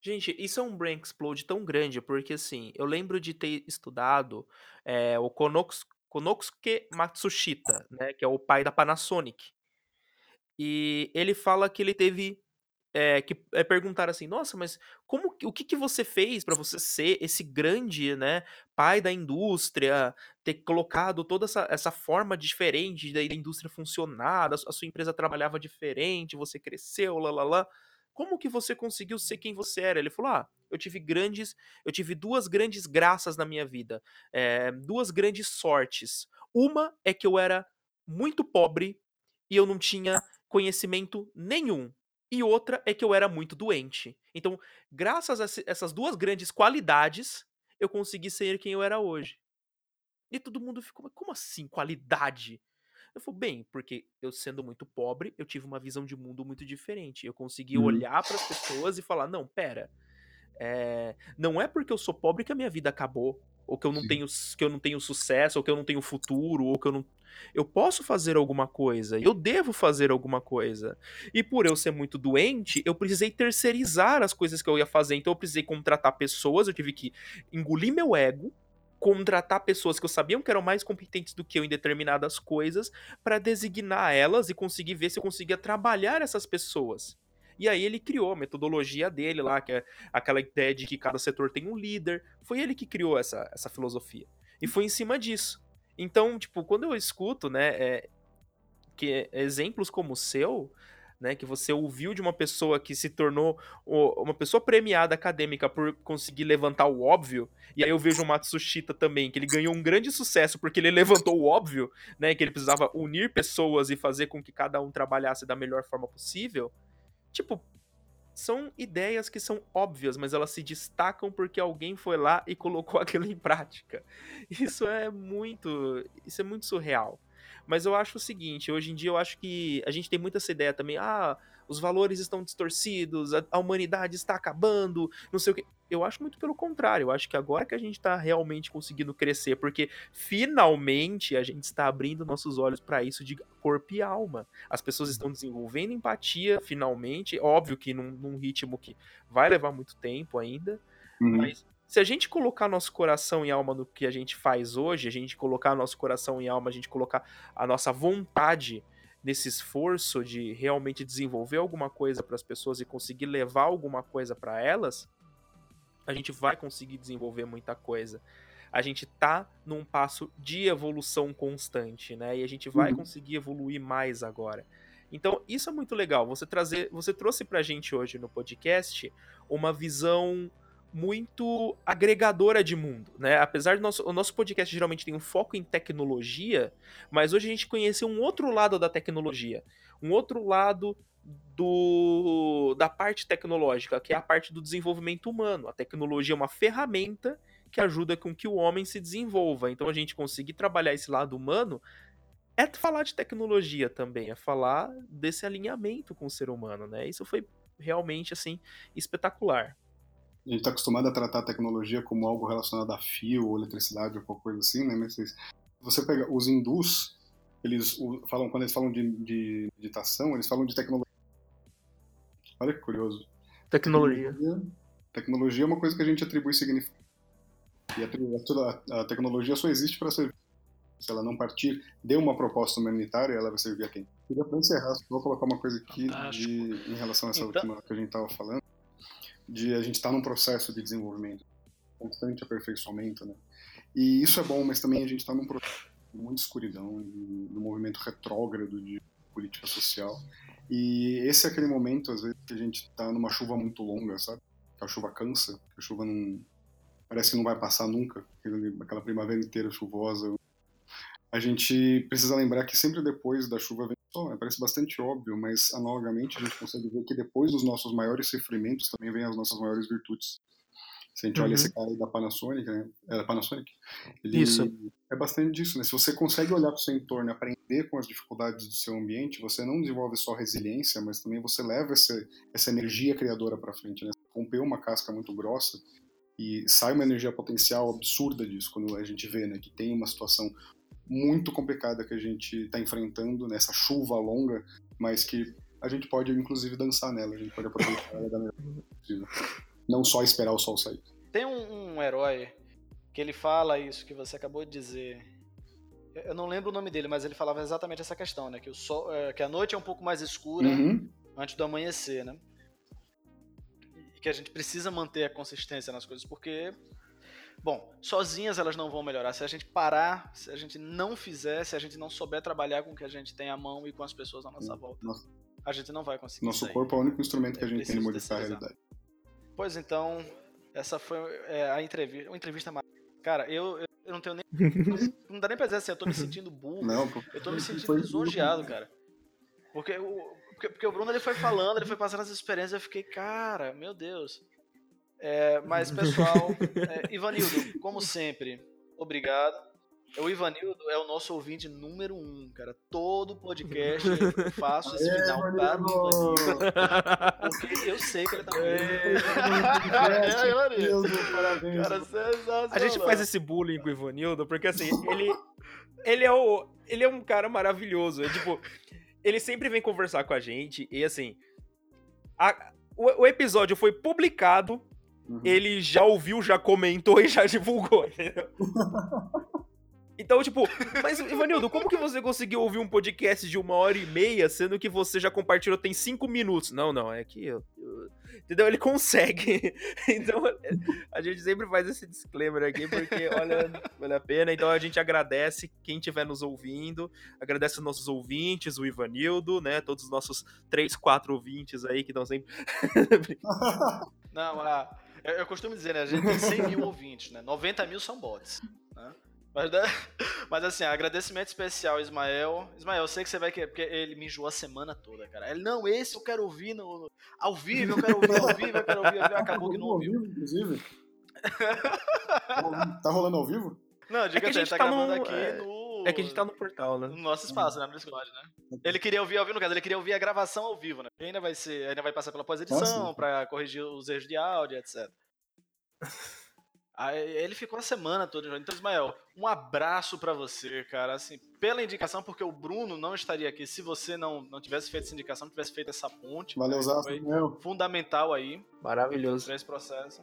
Gente, isso é um brain explode tão grande, porque assim, eu lembro de ter estudado é, o Konosuke Matsushita, né, que é o pai da Panasonic. E ele fala que ele teve é, que é, perguntaram assim, nossa, mas como o que, que você fez para você ser esse grande, né, pai da indústria, ter colocado toda essa, essa forma diferente da, indústria funcionar, a sua empresa trabalhava diferente, você cresceu, lá, lá, lá. Como que você conseguiu ser quem você era? Ele falou, ah, eu tive grandes, eu tive duas grandes graças na minha vida, é, duas grandes sortes. Uma é que eu era muito pobre e eu não tinha conhecimento nenhum e outra é que eu era muito doente. Então, graças a essas duas grandes qualidades, eu consegui ser quem eu era hoje. E todo mundo ficou, como assim, qualidade? Eu falei, bem, porque eu sendo muito pobre, eu tive uma visão de mundo muito diferente. Eu consegui uhum. olhar para as pessoas e falar, não, pera, é, não é porque eu sou pobre que a minha vida acabou, ou que eu não Sim. tenho que eu não tenho sucesso, ou que eu não tenho futuro, ou que eu não eu posso fazer alguma coisa, eu devo fazer alguma coisa. E por eu ser muito doente, eu precisei terceirizar as coisas que eu ia fazer. Então eu precisei contratar pessoas, eu tive que engolir meu ego, contratar pessoas que eu sabia que eram mais competentes do que eu em determinadas coisas, para designar elas e conseguir ver se eu conseguia trabalhar essas pessoas. E aí ele criou a metodologia dele lá, que é aquela ideia de que cada setor tem um líder. Foi ele que criou essa, essa filosofia. E foi em cima disso. Então, tipo, quando eu escuto, né, é, que exemplos como o seu, né, que você ouviu de uma pessoa que se tornou uma pessoa premiada acadêmica por conseguir levantar o óbvio, e aí eu vejo o Matsushita também, que ele ganhou um grande sucesso porque ele levantou o óbvio, né, que ele precisava unir pessoas e fazer com que cada um trabalhasse da melhor forma possível. Tipo, são ideias que são óbvias, mas elas se destacam porque alguém foi lá e colocou aquilo em prática. Isso é muito, isso é muito surreal. Mas eu acho o seguinte, hoje em dia eu acho que a gente tem muita essa ideia também, ah, os valores estão distorcidos, a, a humanidade está acabando, não sei o que. Eu acho muito pelo contrário. Eu acho que agora que a gente está realmente conseguindo crescer, porque finalmente a gente está abrindo nossos olhos para isso de corpo e alma. As pessoas estão desenvolvendo empatia, finalmente. Óbvio que num, num ritmo que vai levar muito tempo ainda, uhum. mas se a gente colocar nosso coração e alma no que a gente faz hoje, a gente colocar nosso coração e alma, a gente colocar a nossa vontade nesse esforço de realmente desenvolver alguma coisa para as pessoas e conseguir levar alguma coisa para elas, a gente vai conseguir desenvolver muita coisa. A gente tá num passo de evolução constante, né? E a gente vai uhum. conseguir evoluir mais agora. Então, isso é muito legal. Você trazer, você trouxe pra gente hoje no podcast uma visão muito agregadora de mundo, né? Apesar do nosso, o nosso podcast geralmente tem um foco em tecnologia, mas hoje a gente conheceu um outro lado da tecnologia, um outro lado do da parte tecnológica, que é a parte do desenvolvimento humano. A tecnologia é uma ferramenta que ajuda com que o homem se desenvolva. Então a gente conseguir trabalhar esse lado humano é falar de tecnologia também, é falar desse alinhamento com o ser humano, né? Isso foi realmente assim espetacular a gente está acostumado a tratar a tecnologia como algo relacionado a fio ou eletricidade ou qualquer coisa assim, né? Mas você pega os hindus, eles falam quando eles falam de, de meditação, eles falam de tecnologia. Olha que curioso. Tecnologia. Tecnologia, tecnologia é uma coisa que a gente atribui significado. E a, a, a tecnologia só existe para servir. Se ela não partir de uma proposta humanitária, ela vai servir a quem? Queria para encerrar, vou colocar uma coisa aqui de, em relação a essa então... última que a gente estava falando de a gente estar tá num processo de desenvolvimento, constante aperfeiçoamento, né? E isso é bom, mas também a gente está num processo de muita escuridão, no movimento retrógrado de política social. E esse é aquele momento, às vezes, que a gente está numa chuva muito longa, sabe? Que a chuva cansa, que a chuva não. Parece que não vai passar nunca, aquela primavera inteira chuvosa. A gente precisa lembrar que sempre depois da chuva vem sol, né? parece bastante óbvio, mas analogamente a gente consegue ver que depois dos nossos maiores sofrimentos também vem as nossas maiores virtudes. Se a gente uhum. olha esse cara aí da Panasonic, né? É da Panasonic? Ele Isso. É bastante disso, né? Se você consegue olhar para o seu entorno e aprender com as dificuldades do seu ambiente, você não desenvolve só resiliência, mas também você leva essa, essa energia criadora para frente, né? Rompeu uma casca muito grossa e sai uma energia potencial absurda disso, quando a gente vê, né? Que tem uma situação muito complicada que a gente está enfrentando nessa chuva longa, mas que a gente pode inclusive dançar nela, a gente pode aproveitar ela da melhor possível. Não só esperar o sol sair. Tem um, um, herói que ele fala isso que você acabou de dizer. Eu não lembro o nome dele, mas ele falava exatamente essa questão, né? Que, o sol, é, que a noite é um pouco mais escura uhum. antes do amanhecer, né? que a gente precisa manter a consistência nas coisas, porque Bom, sozinhas elas não vão melhorar. Se a gente parar, se a gente não fizer, se a gente não souber trabalhar com o que a gente tem à mão e com as pessoas à nossa volta, Nossa. a gente não vai conseguir. Nosso sair. corpo é o único instrumento que É a gente tem de modificar a realidade. Pois então, essa foi é, a entrevista. Uma entrevista mais. Cara, eu, eu, eu não tenho nem. não dá nem pra dizer assim, eu tô me sentindo burro. Não, pô, Eu tô me sentindo lisonjeado, cara. Porque o, porque, porque o Bruno ele foi falando, ele foi passando as experiências, eu fiquei, cara, meu Deus. É, mas, pessoal, é, Ivanildo, como sempre, obrigado. O Ivanildo é o nosso ouvinte número um, cara. Todo podcast eu faço esse Aê, final para o Ivanildo. Porque eu sei que ele tá É, Ivanildo. Deus, parabéns. Cara, sensacional. A gente faz esse bullying com o Ivanildo, porque assim, ele. Ele é, o, ele é um cara maravilhoso. É, tipo, ele sempre vem conversar com a gente e assim. a- o, o episódio foi publicado, Uhum. ele já ouviu, já comentou e já divulgou, entendeu? Então, tipo, mas Ivanildo, como que você conseguiu ouvir um podcast de uma hora e meia, sendo que você já compartilhou tem cinco minutos? Não, não, é que eu. eu- entendeu? Ele consegue. Então, a gente sempre faz esse disclaimer aqui, porque, olha, vale a pena. Então, a gente agradece quem estiver nos ouvindo, agradece os nossos ouvintes, o Ivanildo, né? Todos os nossos três, quatro ouvintes aí que estão sempre. Não, a- eu, eu costumo dizer, né? A gente tem 100 mil ouvintes, né? 90 mil são bots. Né? Mas, da- mas assim, agradecimento especial, Ismael. Ismael, eu sei que você vai querer, porque ele me enjoou a semana toda, cara. Ele, não, esse eu quero ouvir no, ao vivo, eu quero ouvir ao vivo, eu quero ouvir ao vivo. Acabou que não Ao ouviu. inclusive. tá rolando ao vivo? Não, diga que a assim, gente tá tá gravando no- aqui é- no. É que a gente tá no portal, né? no nosso espaço, né? No Discord, né? Ele queria ouvir ao vivo, no caso, ele queria ouvir a gravação ao vivo, né? E ainda vai ser, ainda vai passar pela pós-edição Nossa. pra corrigir os erros de áudio, etc. Aí ele ficou a semana toda. Então, Ismael, um abraço pra você, cara. Assim, pela indicação, porque o Bruno não estaria aqui se você não, não tivesse feito essa indicação, não tivesse feito essa ponte. Valeu. Foi Meu. fundamental aí Maravilhoso. pra esse processo.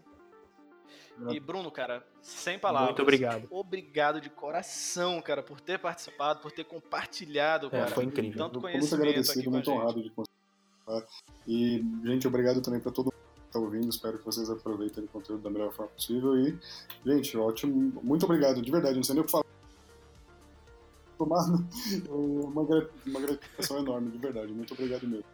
E Bruno, cara, sem palavras. Muito obrigado. Obrigado de coração, cara, por ter participado, por ter compartilhado, É, cara. foi incrível. Tanto muito conhecimento aqui agradecido, muito honrado de conseguir participar. E, gente, obrigado também para todo mundo está ouvindo. Espero que vocês aproveitem o conteúdo da melhor forma possível. E, gente, ótimo. Muito obrigado, de verdade. Não sei nem o que falar. Tomado uma, uma gratificação enorme, de verdade. Muito obrigado mesmo.